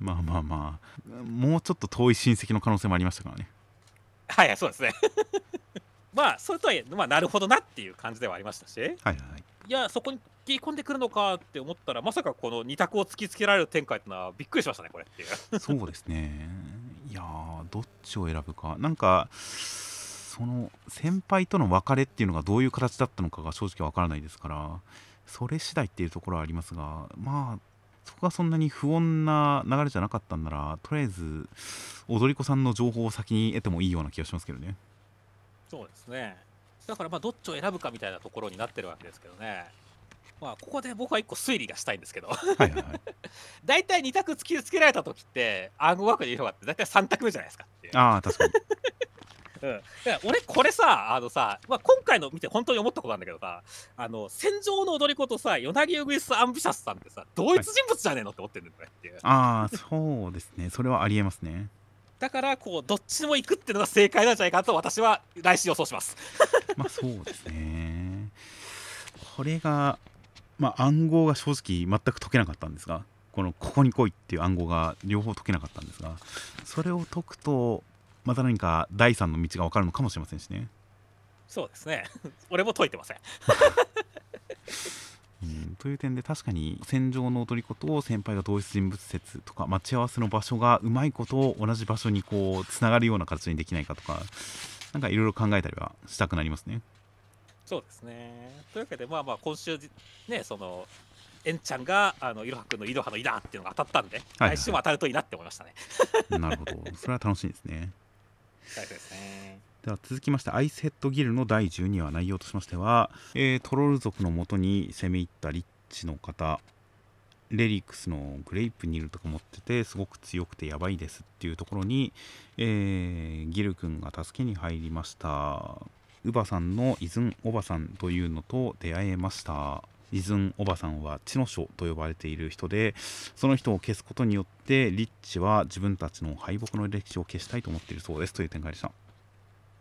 まあまあまあ。もうちょっと遠い親戚の可能性もありましたからね。はいはいそうですね。(laughs) まあそれとはいえ、まあ、なるほどなっていう感じではありましたし。はいはいはい。いやそこに切り込んでくるのかって思ったらまさかこの二択を突きつけられる展開ってのはびっくりしましたねこれっていうそうですね。(laughs) いやー、どっちを選ぶか。なんか、その先輩との別れっていうのがどういう形だったのかが正直わからないですから、それ次第っていうところはありますが、まあ、そこがそんなに不穏な流れじゃなかったんなら、とりあえず、踊り子さんの情報を先に得てもいいような気がしますけどね。そうですねだからまあどっちを選ぶかみたいなところになってるわけですけどねまあここで僕は一個推理がしたいんですけどはいはいはい。(laughs) 大体2択突きつけられた時って暗号枠で色があって大体3択目じゃないですかっていう、ああ、確かに。(laughs) うん、俺これさあのさ、まあ、今回の見て本当に思ったことなんだけどさあの戦場の踊り子とさ与那木ウグイス・アンビシャスさんってさ同一人物じゃねえのって思ってるんだよねっていうああ、そうですね。それはありえますね。だからこうどっちでも行くっていうのが正解なんじゃないかと私は来週予想しますまあそうですね。これが、まあ、暗号が正直全く解けなかったんですが、このここに来いっていう暗号が両方解けなかったんですが、それを解くと、また何か第三の道が分かるのかもしれませんしね。そうですね (laughs) 俺も解いてません (laughs) うん、という点で確かに戦場の踊り子と先輩が同一人物説とか待ち合わせの場所がうまいこと同じ場所にこうつながるような形にできないかとかなんかいろいろ考えたりはしたくなりますね。そうですね。というわけでまあまあ今週ねそのエンちゃんがあのいろはくんのいろはのいだっていうのが当たったんで、はいはい来週も当たるといいなって思いましたね。(laughs) なるほど。それは楽しいですね。大事ですね。では続きましてアイスヘッドギルの第12話内容としましては、えートロール族のもとに攻め入ったリッチの方レリックスのグレイプニルとか持っててすごく強くてやばいですっていうところに、えーギル君が助けに入りましたウバさんのイズンおばさんというのと出会えました。イズンおばさんは知の書と呼ばれている人でその人を消すことによってリッチは自分たちの敗北の歴史を消したいと思っているそうですという展開でした。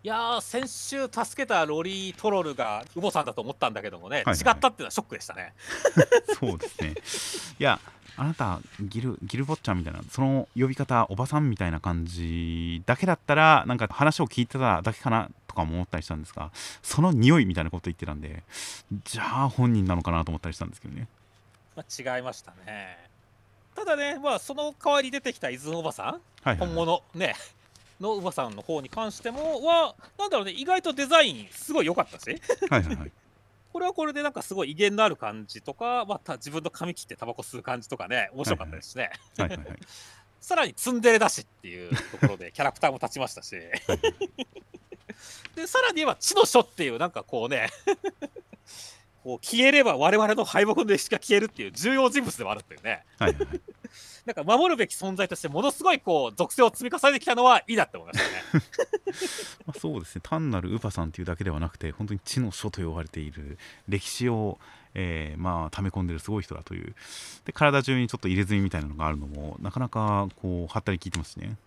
いやー先週助けたロリートロルがウボさんだと思ったんだけどもね、はいはい。違ったっていうのはショックでしたね。(laughs) そうですね。いや、あなた、ギル、ギル坊ちゃんみたいな、その呼び方、おばさんみたいな感じだけだったら、なんか話を聞いてただけかなとかも思ったりしたんですが、その匂いみたいなこと言ってたんで、じゃあ本人なのかなと思ったりしたんですけどね。まあ、違いましたねただねまあその代わり出てきた伊豆おばさんはいはい、本物ねのウバさんの方に関してもはなんだろうね意外とデザインすごい良かったしはいはいはい。これはこれでなんかすごい威厳のある感じとかまた自分の髪切ってタバコ吸う感じとかね面白かったですしね、はいはいはい。(laughs) さらにツンデレだしっていうところでキャラクターも立ちましたし。(laughs) でさらに言えば地の書っていうなんかこうね (laughs) こう消えれば我々の敗北の歴史が消えるっていう重要人物でもあるっていうね。はいはいはいなんか守るべき存在としてものすごいこう属性を積み重ねてきたのはいいなって思いましたね。(laughs) まあ、そうですね単なるウパさんというだけではなくて本当に地の書と呼ばれている歴史を、えーまあ溜め込んでるすごい人だというで体中にちょっと入れ墨みたいなのがあるのもなかなかこうはったり効いてますしね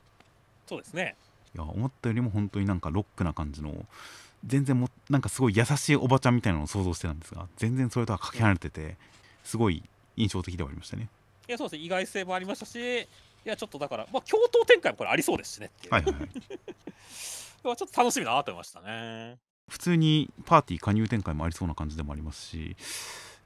そうですね。いや思ったよりも本当になんかロックな感じの全然もなんかすごい優しいおばちゃんみたいなのを想像してたんですが全然それとはかけ離れててすごい印象的ではありましたねいやそうですね。意外性もありましたしいやちょっとだから、まあ、共闘展開もこれありそうですしねっていう、はいはい。(laughs) はいちょっと楽しみだなと思いましたね。普通にパーティー加入展開もありそうな感じでもありますし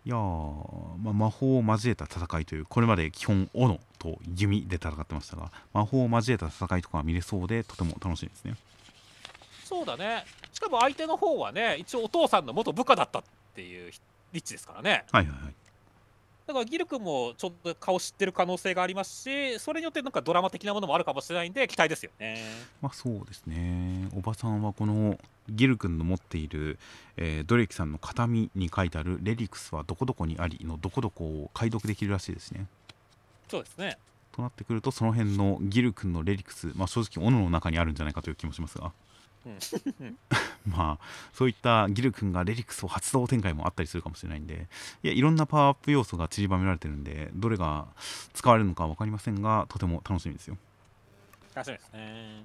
いやー、まあ、魔法を交えた戦いというこれまで基本斧と弓で戦ってましたが魔法を交えた戦いとかが見れそうでとても楽しみですね。そうだね。しかも相手の方はね一応お父さんの元部下だったっていうリッチですからね。はいはいはいだからギル君もちょっと顔知ってる可能性がありますしそれによってなんかドラマ的なものもあるかもしれないんで期待ですよね。まあそうですね。おばさんはこのギル君の持っている、えードレキさんの形見に書いてある「レリクスはどこどこにあり」のどこどこを解読できるらしいですね。そうですね。となってくるとその辺のギル君のレリクス、まあ、正直斧の中にあるんじゃないかという気もしますが。うん (laughs) まあそういったギル君がレリクスを発動展開もあったりするかもしれないんでいやいろんなパワーアップ要素が散りばめられてるんでどれが使われるのか分かりませんがとても楽しみですよ。楽しみですね。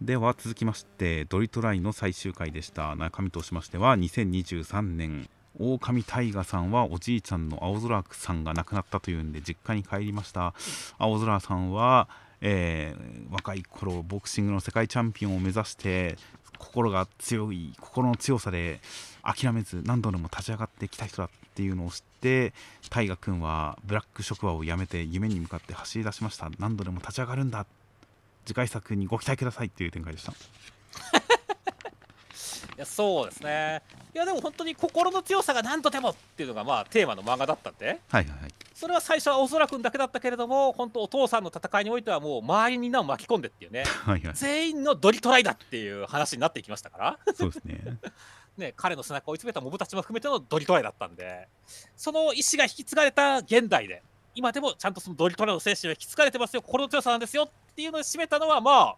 では続きましてドリトライの最終回でした。中身としましては2023年狼大河さんはおじいちゃんの青空さんが亡くなったというんで実家に帰りました。青空さんは、えー若い頃ボクシングの世界チャンピオンを目指して心が強い心の強さで諦めず何度でも立ち上がってきた人だっていうのを知って大河君はブラック職場を辞めて夢に向かって走り出しました。何度でも立ち上がるんだ。次回作にご期待くださいっていう展開でした。やそうですね。いやでも本当に心の強さが何とでもっていうのがまあテーマの漫画だったんで。はいはいはい。それは最初は青空君だけだったけれども本当お父さんの戦いにおいてはもう周りみんなを巻き込んでっていうね。(laughs) はいはい。全員のドリトライだっていう話になっていきましたから。そうですね。(laughs) ね、彼の背中を追い詰めたモブたちも含めてのドリトライだったんで、その意志が引き継がれた現代で、今でもちゃんとそのドリトライの精神が引き継がれてますよ、心の強さなんですよ。っていうのを締めたのは、まあ、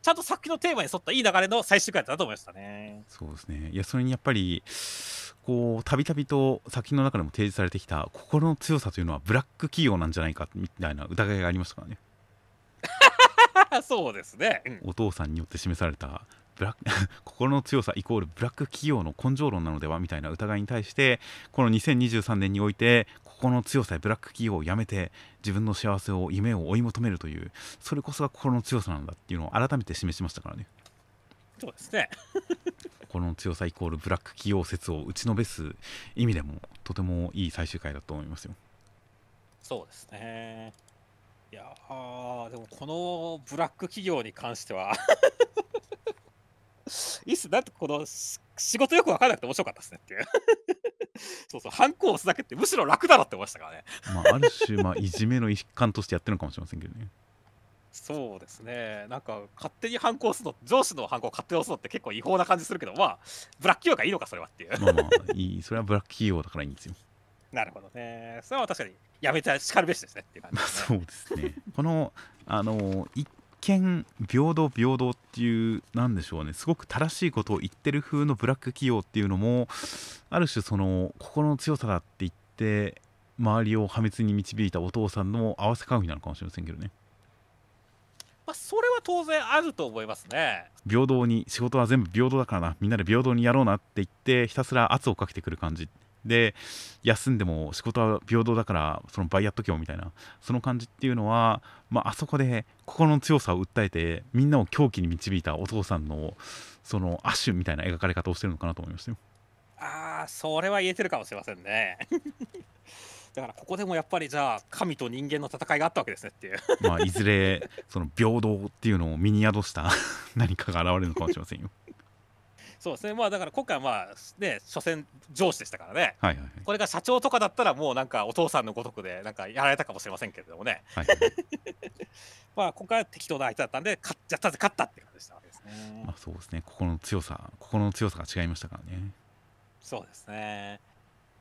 ちゃんと作品のテーマに沿ったいい流れの最終回だったと思いましたね。そうですね。いやそれにやっぱりこうたびたびと作品の中でも提示されてきた心の強さというのはブラック企業なんじゃないかみたいな疑いがありましたからね。(laughs) そうですね。うん。お父さんによって示されたブラック (laughs) 心の強さイコールブラック企業の根性論なのではみたいな疑いに対してこの2023年において心の強さでブラック企業をやめて自分の幸せを夢を追い求めるというそれこそが心の強さなんだっていうのを改めて示しましたからねそうですね。(laughs) 心の強さイコールブラック企業説を打ちのべす意味でもとてもいい最終回だと思いますよそうですね。いやーでもこのブラック企業に関しては (laughs) いいっすなんてこのし仕事よく分からなくて面白かったですねっていう。(laughs) そうそうハンコを押すだけってむしろ楽だろって思いましたからね。まあ、ある種、まあ、いじめの一環としてやってるのかもしれませんけどね。そうですね。なんか勝手にハンコを押すの上司のハンコを勝手に押すのって結構違法な感じするけどまあブラック企業がいいのかそれはっていう。まあまあ、いい、それはブラック企業だからいいんですよ。(laughs) なるほどね。それは確かにやめてしかるべしですねっていう感じまあ、(laughs) そうですね。この、あの、一見、平等、平等っていう、なんでしょうね、すごく正しいことを言ってる風のブラック企業っていうのも、ある種、その、心の強さだって言って、周りを破滅に導いたお父さんの合わせ鏡なのかもしれませんけどね。まあ、それは当然あると思いますね。平等に仕事は全部平等だからな。みんなで平等にやろうなって言ってひたすら圧をかけてくる感じで休んでも仕事は平等だからその倍やっとけよみたいなその感じっていうのは、まああそこで心の強さを訴えてみんなを狂気に導いたお父さんのその亜種みたいな描かれ方をしてるのかなと思いましたよ。ああそれは言えてるかもしれませんね (laughs) だからここでもやっぱりじゃあ神と人間の戦いがあったわけですねっていうまあいずれその平等っていうのを身に宿した何かが現れるのかもしれませんよ。そうですね。まあだから今回はまあね所詮上司でしたからね。はいはいはい。これが社長とかだったらもうなんかお父さんのごとくでなんかやられたかもしれませんけれどもね。はい。は (laughs) いまあ今回は適当な相手だったんで勝っちゃったぜ勝ったって感じでしたわけですね、まあそうですね。心の強さ心の強さが違いましたからね。そうですね。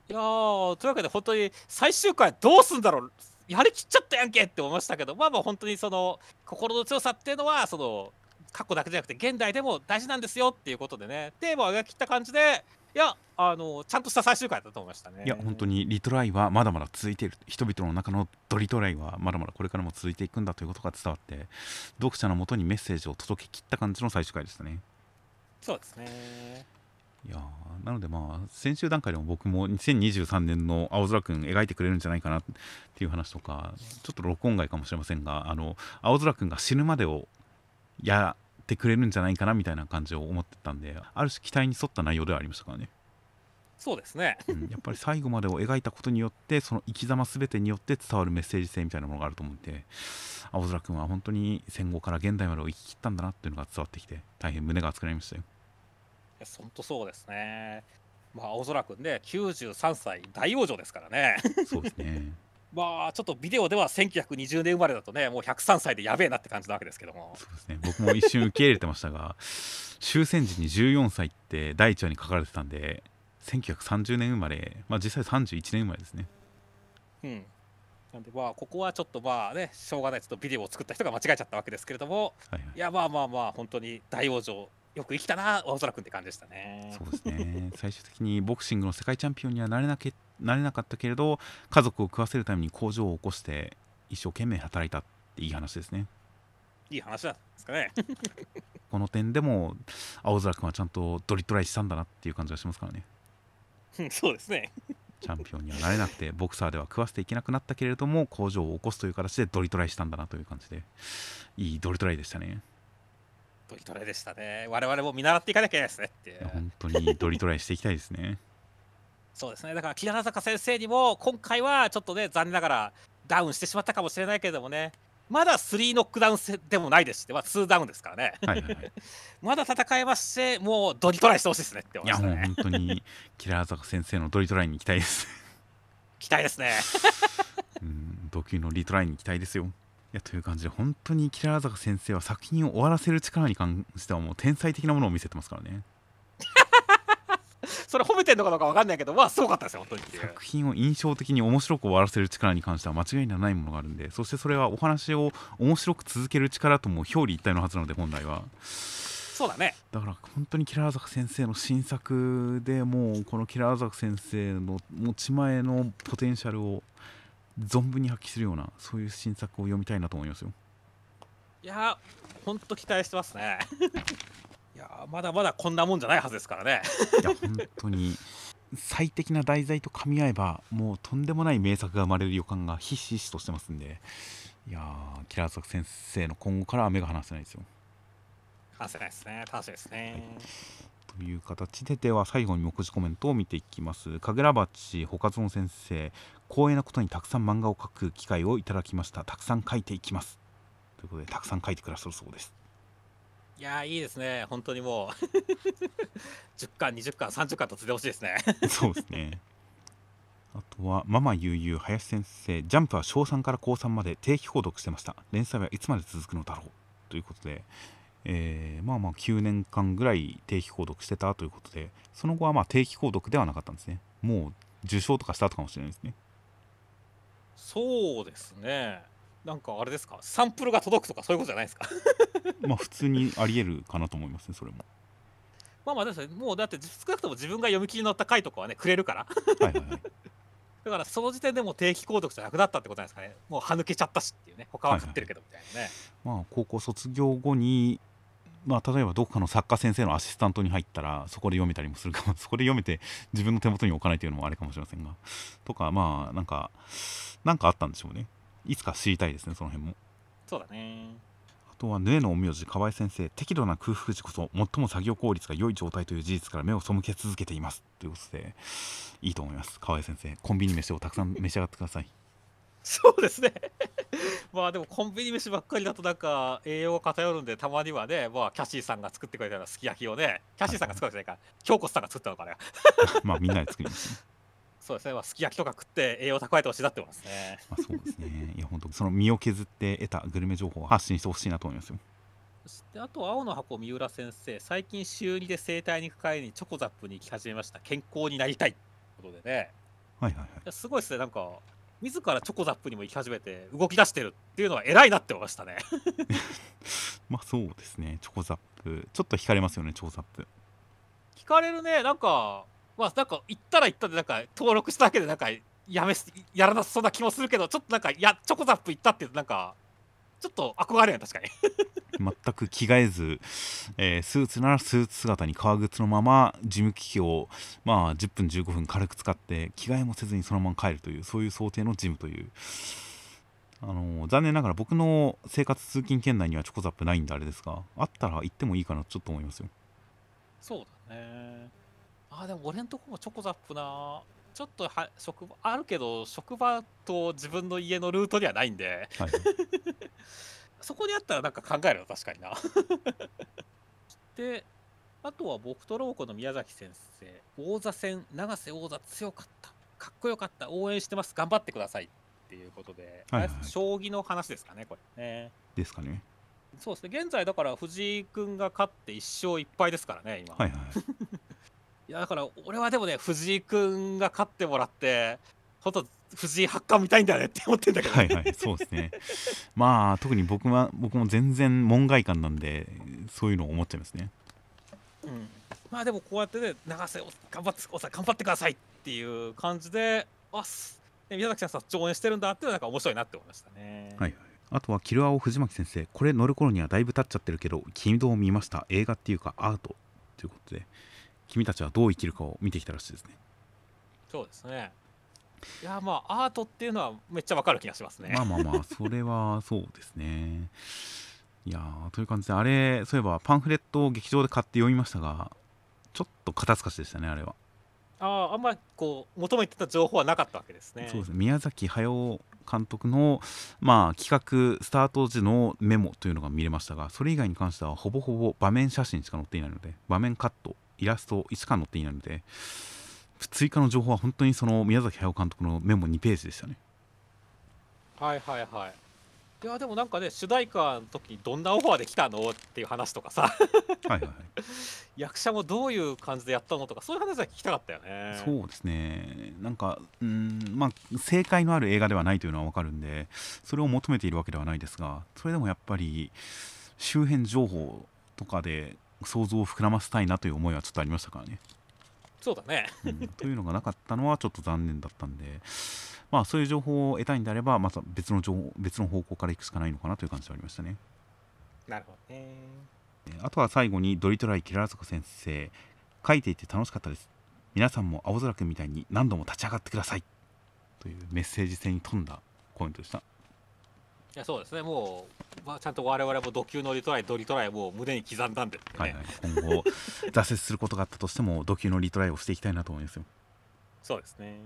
いやーというわけで本当に最終回どうすんだろう。やりきっちゃったやんけって思いましたけどまあまあ本当にその心の強さっていうのはその過去だけじゃなくて現代でも大事なんですよっていうことでね。テーマを描き切った感じでいやあのちゃんとした最終回だと思いましたね。いや本当にリトライはまだまだ続いている人々の中のドリトライはまだまだこれからも続いていくんだということが伝わって読者のもとにメッセージを届けきった感じの最終回でしたね。そうですね。いやーなのでまあ先週段階でも僕も2023年の青空くん描いてくれるんじゃないかなっていう話とかちょっと録音外かもしれませんがあの青空くんが死ぬまでをやってくれるんじゃないかなみたいな感じを思ってたんである種期待に沿った内容ではありましたからね、そうですね。うん、やっぱり最後までを描いたことによってその生き様全てによって伝わるメッセージ性みたいなものがあると思うんで青空くんは本当に戦後から現代までを生き切ったんだなっていうのが伝わってきて大変胸が熱くなりましたよ。いや本当そうですね。まあ青空くんね93歳大往生ですからね。そうですねまあちょっとビデオでは1920年生まれだとねもう103歳でやべえなって感じなわけですけども。そうですね。僕も一瞬受け入れてましたが (laughs) 終戦時に14歳って第1話に書かれてたんで1930年生まれ、まあ、実際31年生まれですね。うん。なんでまあここはちょっとまあねしょうがない。ちょっとビデオを作った人が間違えちゃったわけですけれども。はいはい。いやまあまあまあ本当に大往生よく生きたな青空くんって感じでしたね。そうですね。最終的にボクシングの世界チャンピオンにはなれなけなれなかったけれど家族を食わせるために工場を起こして一生懸命働いたっていい話ですね。いい話なんですかね。(laughs) この点でも青空君はちゃんとドリトライしたんだなっていう感じがしますからね。うんそうですね。チャンピオンにはなれなくてボクサーでは食わせていけなくなったけれども工場を起こすという形でドリトライしたんだなという感じでいいドリトライでしたね。ドリトライでしたね。我々も見習っていかなきゃいけないですねって本当にドリトライしていきたいですねそうですね。だから雲母坂先生にも今回はちょっとね残念ながらダウンしてしまったかもしれないけれどもね。まだ3ノックダウン制でもないですし、まあ、2ダウンですからね。はいはいはい。まだ戦えますしもうドリトライしてほしいですねって思いやもういましたね本当にキラー坂先生のドリトライに行きたいです。期待ですね。うん同級のリトライに期待ですよ。いやという感じで本当にキラー坂先生は作品を終わらせる力に関してはもう天才的なものを見せてますからね (laughs) それ褒めてんのかどうか分かんないけどまあすごかったですよ本当に。作品を印象的に面白く終わらせる力に関しては間違いのないものがあるんでそしてそれはお話を面白く続ける力とも表裏一体のはずなので本来は。そうだね。だから本当にキラー坂先生の新作でもうこのキラー坂先生の持ち前のポテンシャルを存分に発揮するようなそういう新作を読みたいなと思いますよ。いや本当期待してますね。いやまだまだこんなもんじゃないはずですからね。いや本当に。最適な題材と噛み合えばもうとんでもない名作が生まれる予感がひしひしとしてますんで。いやーキラー坂先生の今後からは目が離せないですよ。話せないですね。楽しみですね、という形ででは最後に目次コメントを見ていきます。神楽鉢ほかぞん先生光栄なことにたくさん漫画を描く機会をいただきました。たくさん描いていきます。ということでたくさん描いてくださるそうですいやいいですね。本当にもう。(laughs) 10巻20巻30巻とつでほしいですね。(laughs) そうですね。あとはママ悠々林先生ジャンプは小3から高3まで定期購読してました。連載はいつまで続くのだろう。ということでえーまあまあ9年間ぐらい定期購読してたということでその後はまあ定期購読ではなかったんですね。もう受賞とかした後かもしれないですね。そうですねなんかあれですか？サンプルが届くとかそういうことじゃないですか？(laughs) まあ普通にありえるかなと思いますねそれも。まあまあですね。もうだって少なくとも自分が読み切りのった回とかはねくれるから。はいはいはい。(laughs) だからその時点でもう定期購読じゃなくなったってことなんですかね。もう歯抜けちゃったしっていうね他は食ってるけどみたいなね、まあ高校卒業後にまあ例えばどこかの作家先生のアシスタントに入ったらそこで読めたりもするかも。(laughs) そこで読めて自分の手元に置かないというのもあれかもしれませんが。とかまあなんかなんかあったんでしょうねいつか知りたいですねその辺も。そうだね。あとはヌエの陰陽師河合先生適度な空腹時こそ最も作業効率が良い状態という事実から目を背け続けています。ということでいいと思います。河合先生コンビニ飯をたくさん召し上がってください。そうですね。(laughs) まあでもコンビニ飯ばっかりだとなんか栄養が偏るんでたまにはね、まあ、キャシーさんが作ってくれたようなすき焼きをねキャシーさんが作るじゃないか。ら京子さんが作ったのかね (laughs) まあみんなで作りますねそうですね、まあ、すき焼きとか食って栄養蓄えてほしいなってますね。まあそうですね。いや本当その身を削って得たグルメ情報を発信してほしいなと思いますよ。そしてあと青の箱三浦先生最近週2で整体に行く帰りにチョコザップに行き始めました。健康になりたいことでね。はいはいはい。すごいですね。なんか自らチョコザップにも行き始めて動き出してるっていうのは偉いなって思いましたね。(laughs) まあそうですね。チョコザップ。ちょっと惹かれますよねチョコザップ。聞かれるね。なんかまあなんか行ったら行ったでなんか登録しただけでなんかやめすやらなさそうな気もするけどちょっとなんかやチョコザップ行ったってなんかちょっと憧れ確かに全く着替えず、えースーツならスーツ姿に革靴のまま事務機器を、まあ、10分15分軽く使って着替えもせずにそのまま帰るというそういう想定のジムという、あのー残念ながら僕の生活通勤圏内にはチョコザップないんであれですがあったら行ってもいいかなとちょっと思いますよ。そうだねあでも俺んとこもチョコザップな。ちょっとは職場あるけど職場と自分の家のルートにはないんで。はい、(laughs) そこにあったらなんか考えるよ確かにな。(laughs) であとは僕とローコの宮崎先生。王座戦永瀬王座強かった。かっこよかった。応援してます。頑張ってください。っていうことで、はいはい。将棋の話ですかねこれ。ね。ですかね。そうですね。現在だから藤井君が勝って1勝1敗ですからね今、はいはい (laughs) いやだから俺はでもね藤井君が勝ってもらって本当藤井八冠見たいんだよねって思ってんだけど、ね。はいはいそうですね。まあ特に僕は僕も全然門外漢なんでそういうのを思っちゃいますね。うん、まあでもこうやってね永瀬を頑張っておさ頑張ってくださいっていう感じであすで宮崎さんさん応援してるんだっていうのがなんか面白いなって思いましたね。はいはい。あとはキルアオ藤巻先生これ乗る頃にはだいぶ経っちゃってるけど君どう見ました？映画っていうかアートということで君たちはどう生きるかを見てきたらしいですねそうですね。いやまあアートっていうのはめっちゃわかる気がしますね。まあまあまあそれはそうですねいやーという感じであれそういえばパンフレットを劇場で買って読みましたがちょっと肩透かしでしたねあれは、あああんまりこう求めてた情報はなかったわけですね。そうですね宮崎駿監督のまあ企画スタート時のメモというのが見れましたがそれ以外に関してはほぼほぼ場面写真しか載っていないので場面カットイラストしか載っていないので追加の情報は本当にその宮崎駿監督のメモ2ページでしたねはいはいはい。いやでもなんかね主題歌の時どんなオファーで来たのっていう話とかさはい役者もどういう感じでやったのとかそういう話は聞きたかったよね。そうですねなんかうーんまあ正解のある映画ではないというのは分かるんでそれを求めているわけではないですがそれでもやっぱり周辺情報とかで想像を膨らませたいなという思いはちょっとありましたからね、そうだね。うん。というのがなかったのはちょっと残念だったんで。まあそういう情報を得たいんであればまた別の情報別の方向から行くしかないのかなという感じはありましたね。なるほどね。えーあとは最後にドリトライキララ族先生書いていて楽しかったです。皆さんも青空くんみたいに何度も立ち上がってください。というメッセージ性に富んだコメントでしたいやそうですね。もう、まあ、ちゃんと我々もド級のリトライドリトライをもう胸に刻んだんで、ねはいはい、今後挫折することがあったとしてもド級のリトライをしていきたいなと思いますよ。そうですね。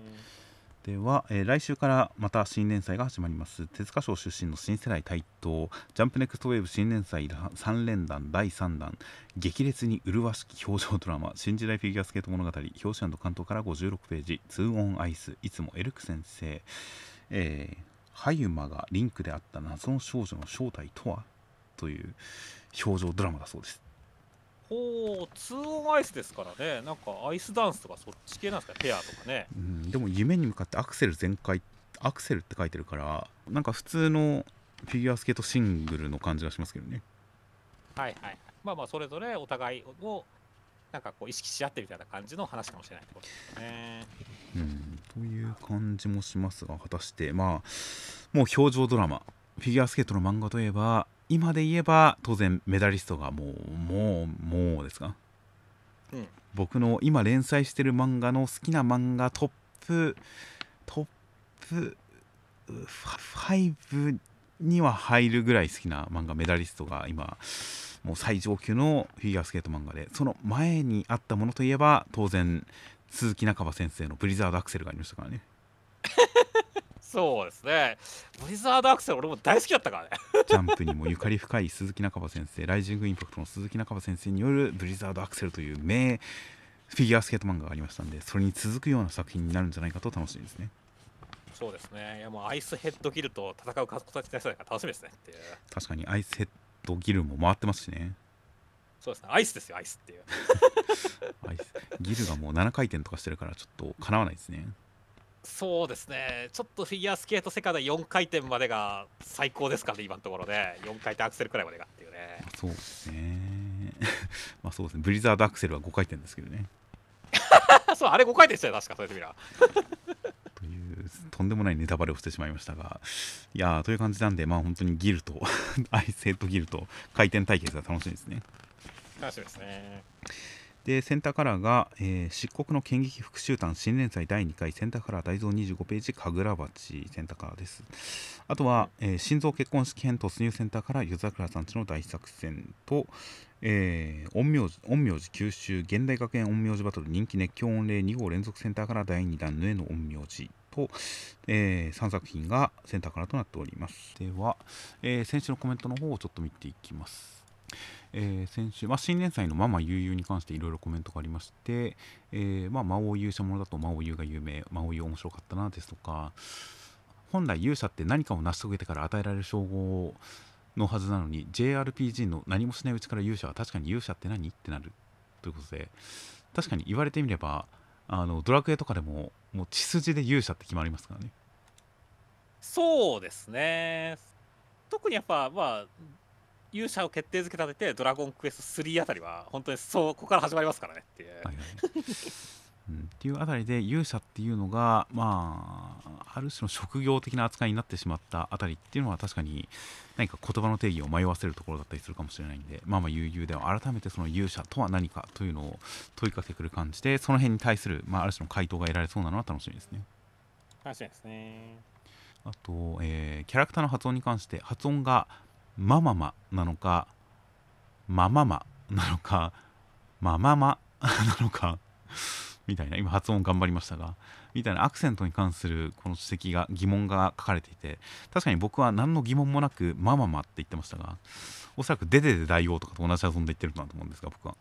では、えー来週からまた新連載が始まります。手塚賞出身の新世代台頭ジャンプネクストウェーブ新連載3連弾第3弾激烈に麗しき表情ドラマ新時代フィギュアスケート物語表紙関東から56ページ2オンアイスいつもエルク先生。えー、ハユマがリンクであった謎の少女の正体とは？という表情ドラマだそうです。ほう2オンアイスですからね。なんかアイスダンスとかそっち系なんですか？ペアとかね。うんでも夢に向かってアクセル全開アクセルって書いてるからなんか普通のフィギュアスケートシングルの感じがしますけどね。はいはいはい。まあまあそれぞれお互いをなんかこう意識し合ってみたいな感じの話かもしれないってことですね。うん。という感じもしますが果たしてまあもう表情ドラマフィギュアスケートの漫画といえば今で言えば当然メダリストがもうもうもうですか？うん。僕の今連載してる漫画の好きな漫画トップトップ5には入るぐらい好きな漫画メダリストが今もう最上級のフィギュアスケート漫画でその前にあったものといえば当然鈴木中葉先生の「ブリザードアクセル」がありましたからね。(laughs) そうですね。ブリザードアクセル俺も大好きだったからね。(laughs) ジャンプにもゆかり深い鈴木中葉先生ライジングインパクトの鈴木中葉先生によるブリザードアクセルという名フィギュアスケート漫画がありましたんでそれに続くような作品になるんじゃないかと楽しみですね。そうですね。いやもうアイスヘッドギルと戦う形になりそうだから楽しみですねっていう。確かにアイスヘッドギルも回ってますしね。そうですね。アイスですよアイスっていう。(laughs) アイス。ギルがもう7回転とかしてるからちょっとかなわないですね。そうですね。ちょっとフィギュアスケート世界で4回転までが最高ですからね今のところで4回転アクセルくらいまでがっていうね。そうですね。(laughs) まあそうですね。ブリザードアクセルは5回転ですけどね。(laughs) そうあれ5回転したよ確かそうやってみらとんでもないネタバレをしてしまいましたがいやーという感じなんでまあ本当にギルとアイスヘッドギルと回転対決が楽しみですね。楽しみですね。でセンターカラーが、えー漆黒の剣撃復讐団新連載第2回センターカラー大蔵25ページ神楽鉢センターカラーです。あとは、えー心臓結婚式編突入センターカラー夜桜さんちの大作戦と、えー陰陽師陰陽師九州現代学園陰陽師バトル人気熱狂御礼2号連続センターカラー第2弾ヌエの陰陽師と、え3作品がセンターカラーとなっております。では、えー先週のコメントの方をちょっと見ていきます。えー先週、まあ、新連載のママ悠々に関していろいろコメントがありまして、えーまあ、魔王勇者ものだと魔王優が有名魔王優面白かったなですとか本来勇者って何かを成し遂げてから与えられる称号のはずなのに JRPG の何もしないうちから勇者は確かに勇者って何？ってなるということで確かに言われてみればあのドラクエとかでももう血筋で勇者って決まりますからね。そうですね。特にやっぱまあ勇者を決定づけ立ててドラゴンクエスト3あたりは本当にそこから始まりますからねっていう、はいはいうん、っていうあたりで勇者っていうのがまあある種の職業的な扱いになってしまったあたりっていうのは確かに何か言葉の定義を迷わせるところだったりするかもしれないんでまあまあ悠々では改めてその勇者とは何かというのを問いかけてくる感じでその辺に対する、まあ、ある種の回答が得られそうなのは楽しみですね。楽しみですね。あと、えーキャラクターの発音に関して発音がマママなのかマママなのかマママなのかみたいな今発音頑張りましたがみたいなアクセントに関するこの指摘が疑問が書かれていて確かに僕は何の疑問もなくマママって言ってましたがおそらくデデデ大王とかと同じ発音で言ってるんだと思うんですが僕は。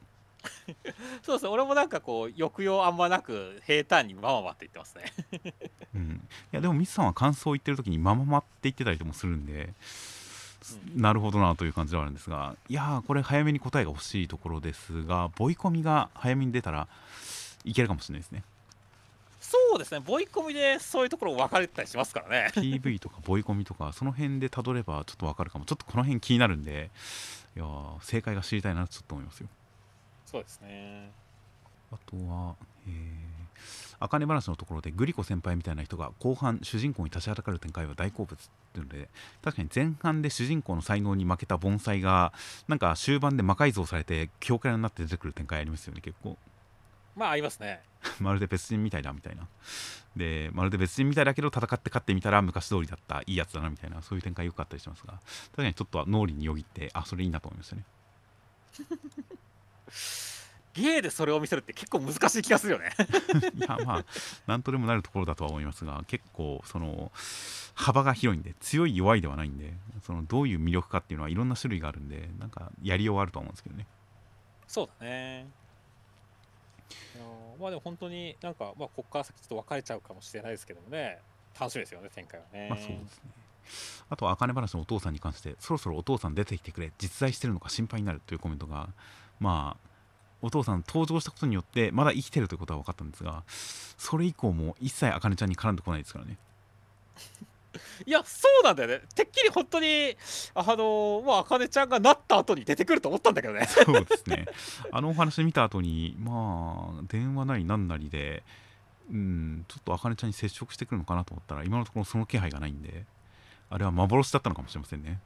(laughs) そうですね俺もなんかこう抑揚あんまなく平坦にマママって言ってますね。(laughs) うん、いやでもミスさんは感想を言ってる時にマママって言ってたりもするんで、なるほどなという感じではあるんですがいやーこれ早めに答えが欲しいところですがボイコミが早めに出たらいけるかもしれないですね。そうですね。ボイコミでそういうところ分かれてたりしますからね。PV とかボイコミとかその辺でたどればちょっとわかるかも。ちょっとこの辺気になるんでいやー正解が知りたいなとちょっと思いますよ。そうですね。あとは、えー、茜話のところでグリコ先輩みたいな人が後半主人公に立ちはだかる展開は大好物っていうので確かに前半で主人公の才能に負けた盆栽がなんか終盤で魔改造されて強キャラになって出てくる展開ありますよね結構まあありますね。(laughs) まるで別人みたいだみたいな。でまるで別人みたいだけど戦って勝ってみたら昔通りだったいいやつだなみたいなそういう展開よくあったりしますが確かにちょっとは脳裏によぎってあそれいいなと思いましたね。(laughs) ゲーでそれを見せるって結構難しい気がするよね。(laughs) いやまあなんとでもなるところだとは思いますが結構その幅が広いんで強い弱いではないんでそのどういう魅力かっていうのはいろんな種類があるんでなんかやりようはあると思うんですけどね。そうだねまあでも本当になんかまあこっから先ちょっと分かれちゃうかもしれないですけどもね。楽しみですよね展開はね。まあそうですね。あとは茜話のお父さんに関してそろそろお父さん出てきてくれ実在してるのか心配になるというコメントがまあお父さん登場したことによってまだ生きてるということは分かったんですがそれ以降も一切茜ちゃんに絡んでこないですからね。いやそうなんだよね。てっきり本当にあのまああかねちゃんがなった後に出てくると思ったんだけどね。そうですね。あのお話見た後にまあ電話なりなんなりでうんちょっとあかねちゃんに接触してくるのかなと思ったら今のところその気配がないんであれは幻だったのかもしれませんね。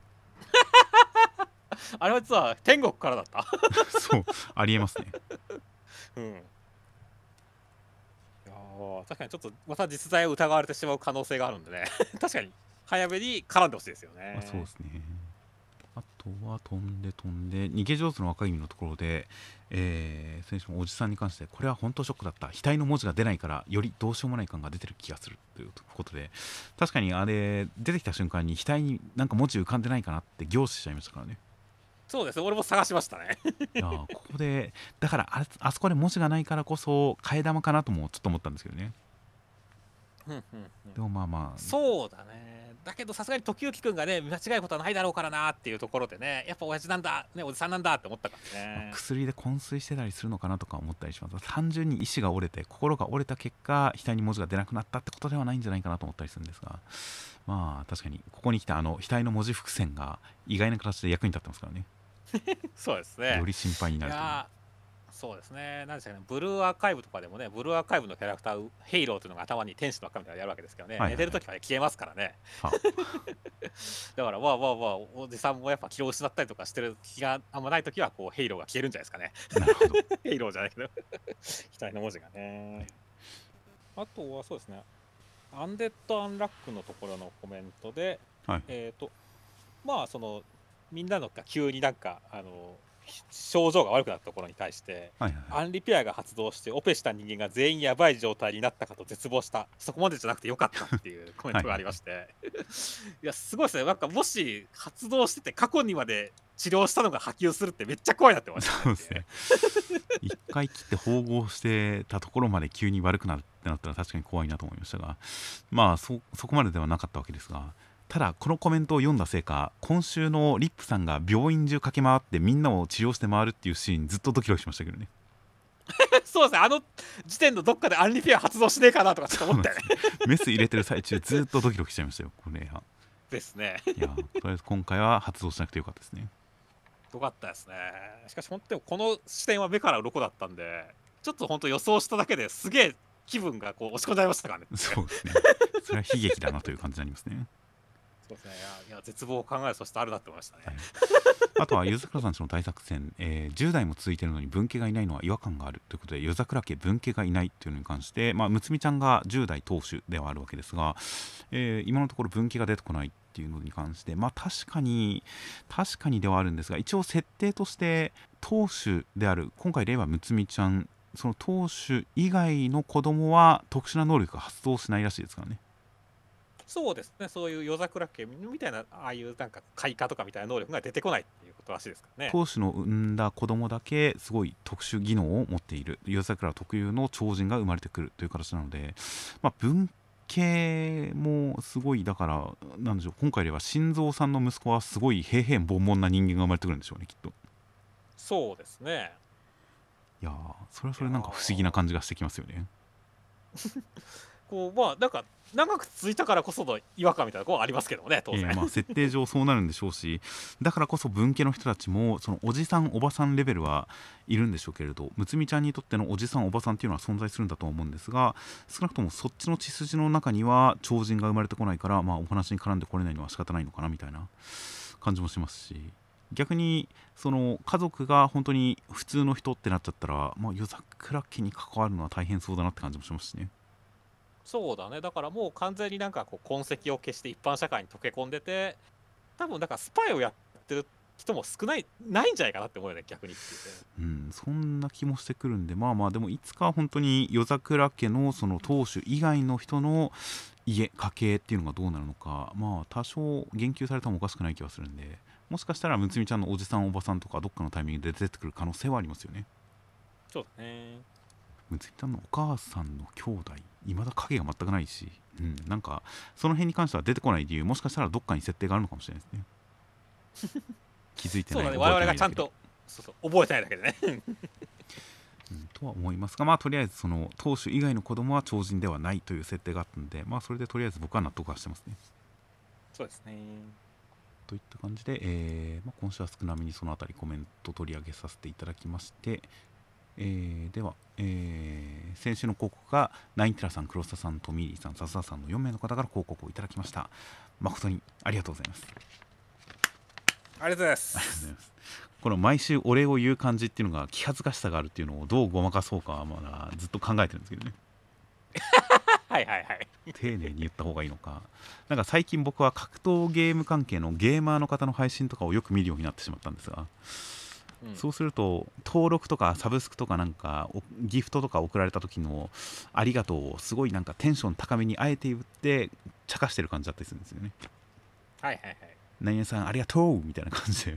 (laughs) あれは実は天国からだった。(laughs) そうありえますね。うんいやー確かにちょっとまた実在を疑われてしまう可能性があるんでね。(laughs) 確かに。早めに絡んでほしいですよね、まあ、そうですね。あとは飛んで飛んで逃げ上手の若君のところで、えー、選手のおじさんに関してこれは本当ショックだった。額の文字が出ないからよりどうしようもない感が出てる気がするということで確かにあれ出てきた。瞬間に額になんか文字浮かんでないかなって凝視しちゃいました。からねそうですね。俺も探しましたね。いやここでだからああそこで文字がないからこそ替え玉かなともちょっと思ったんですけどね。でもまあまあ。そうだね。だけどさすがに時行くんがね間違えることはないだろうからなっていうところでねやっぱ親父なんだ、ね、おじさんなんだって思ったからね。薬で昏睡してたりするのかなとか思ったりします。単純に意志が折れて心が折れた結果額に文字が出なくなったってことではないんじゃないかなと思ったりするんですが。まあ確かにここに来たあの額の文字伏線が意外な形で役に立ってますからねそうですね。より心配になるという。いやそうですね、なんですかね、ブルーアーカイブとかでもね、ブルーアーカイブのキャラクター、ヘイローというのが頭に天使の赤みたいなのやるわけですけどね、はいはいはい。寝てるときは、ね、消えますからね。は (laughs) だから、わあわあわあ、おじさんもやっぱ気を失ったりとかしてる気があんまないときは、こう、ヘイローが消えるんじゃないですかね。なるほど。(laughs) ヘイローじゃないけど、(laughs) 額の文字がね。あとはそうですね、アンデッド・アンラックのところのコメントで、はい。えっ、と、まあ、その、みんなのが急になんか、あの、症状が悪くなったところに対して、はいはいはい。アンリペアが発動してオペした人間が全員やばい状態になったかと絶望した。そこまでじゃなくてよかったっていう (laughs) コメントがありまして。いやすごいですね。なんかもし発動してて過去にまで治療したのが波及するってめっちゃ怖いなって思いました。そうですね。一回切って縫合してたところまで急に悪くなるってなったら確かに怖いなと思いましたが。まあそそこまでではなかったわけですがただこのコメントを読んだせいか今週のリップさんが病院中駆け回ってみんなを治療して回るっていうシーンずっとドキドキしましたけどね。(laughs) そうですねあの時点のどっかでアンリペア発動しねえかなとかちょっと思ったよねメス入れてる最中ずっとドキドキしちゃいましたよこれはですね。いやとりあえず今回は発動しなくてよかったですね。よかったですね。しかし本当にこの視点は目から鱗だったんでちょっと本当予想しただけですげえ気分がこう押し込んじゃいましたからね。そうですね。それは悲劇だなという感じになりますねそうですね。いや絶望を考える素質あるなって思いましたね、(laughs) あとは夜桜さんちの大作戦、えー10代も続いてるのに分家がいないのは違和感があるということで夜桜家分家がいないというのに関して、まあ、むつみちゃんが10代当主ではあるわけですが、えー今のところ分家が出てこないっていうのに関してまあ確かに確かにではあるんですが一応設定として当主である今回例はむつみちゃんその当主以外の子供は特殊な能力が発動しないらしいですからね。そうですね。そういう夜桜家みたいなああいうなんか開花とかみたいな能力が出てこないっていうことらしいですからね。当主の産んだ子供だけすごい特殊技能を持っている夜桜特有の超人が生まれてくるという形なので、まあ、文系もすごいだからなんでしょう今回では心臓さんの息子はすごい平々凡々な人間が生まれてくるんでしょうねきっと。そうですね。いやーそれはそれなんか不思議な感じがしてきますよねこうまあなんか長く続いたからこその違和感みたいなところはありますけどね当然、えーまあ、設定上そうなるんでしょうしだからこそ文家の人たちもそのおじさんおばさんレベルはいるんでしょうけれどむつみちゃんにとってのおじさんおばさんっていうのは存在するんだと思うんですが少なくともそっちの血筋の中には超人が生まれてこないから、まあ、お話に絡んでこれないのは仕方ないのかなみたいな感じもしますし逆にその家族が本当に普通の人ってなっちゃったら、まあ、夜桜家に関わるのは大変そうだなって感じもしますしね。そうだね。だからもう完全になんかこう痕跡を消して一般社会に溶け込んでて多分だからスパイをやってる人も少ないないんじゃないかなって思うよね逆にっていうん、そんな気もしてくるんでまあまあでもいつか本当に夜桜家のその当主以外の人の家家系っていうのがどうなるのかまあ多少言及されてもおかしくない気はするんでもしかしたらむつみちゃんのおじさんおばさんとかどっかのタイミングで出てくる可能性はありますよね。そうだねむつみちゃんのお母さんの兄弟いまだ影が全くないし、うん、なんかその辺に関しては出てこない理由もしかしたらどっかに設定があるのかもしれないですね。(laughs) 気づいてないそうだね。我々がちゃんとそうそう覚えてないだけでね。(laughs) うんとは思いますが、まあ、とりあえずその当主以外の子供は超人ではないという設定があったので、まあ、それでとりあえず僕は納得はしてますね。そうですね。といった感じで、えーまあ、今週は少なめにそのあたりコメント取り上げさせていただきまして、えーでは、えー先週の広告がナインテラさん、黒沢さん、トミーリーさん、笹田さんの4名の方から広告をいただきました。誠にありがとうございます。ありがとうございます。この毎週お礼を言う感じっていうのが気恥ずかしさがあるっていうのをどうごまかそうかはまだずっと考えてるんですけどね。(laughs) はいはいはい丁寧に言った方がいいのかなんか最近僕は格闘ゲーム関係のゲーマーの方の配信とかをよく見るようになってしまったんですが、うん。そうすると登録とかサブスクとかなんかおギフトとか送られた時のありがとうをすごいなんかテンション高めにあえて言って茶化してる感じだったりするんですよね。はいはいはい、何々さんありがとうみたいな感じで。う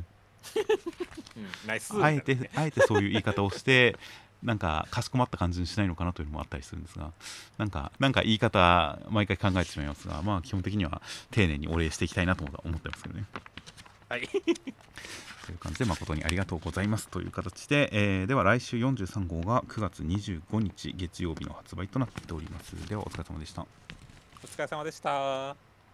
ん、あえてあえてそういう言い方をしてなんかかしこまった感じにしないのかなというのもあったりするんですがなんかなんか言い方毎回考えてしまいますがまあ基本的には丁寧にお礼していきたいなと思ってますけどね。はい (laughs) という感じで誠にありがとうございますという形で、えーでは来週43号が9月25日月曜日の発売となっております。ではお疲れ様でした。お疲れ様でした。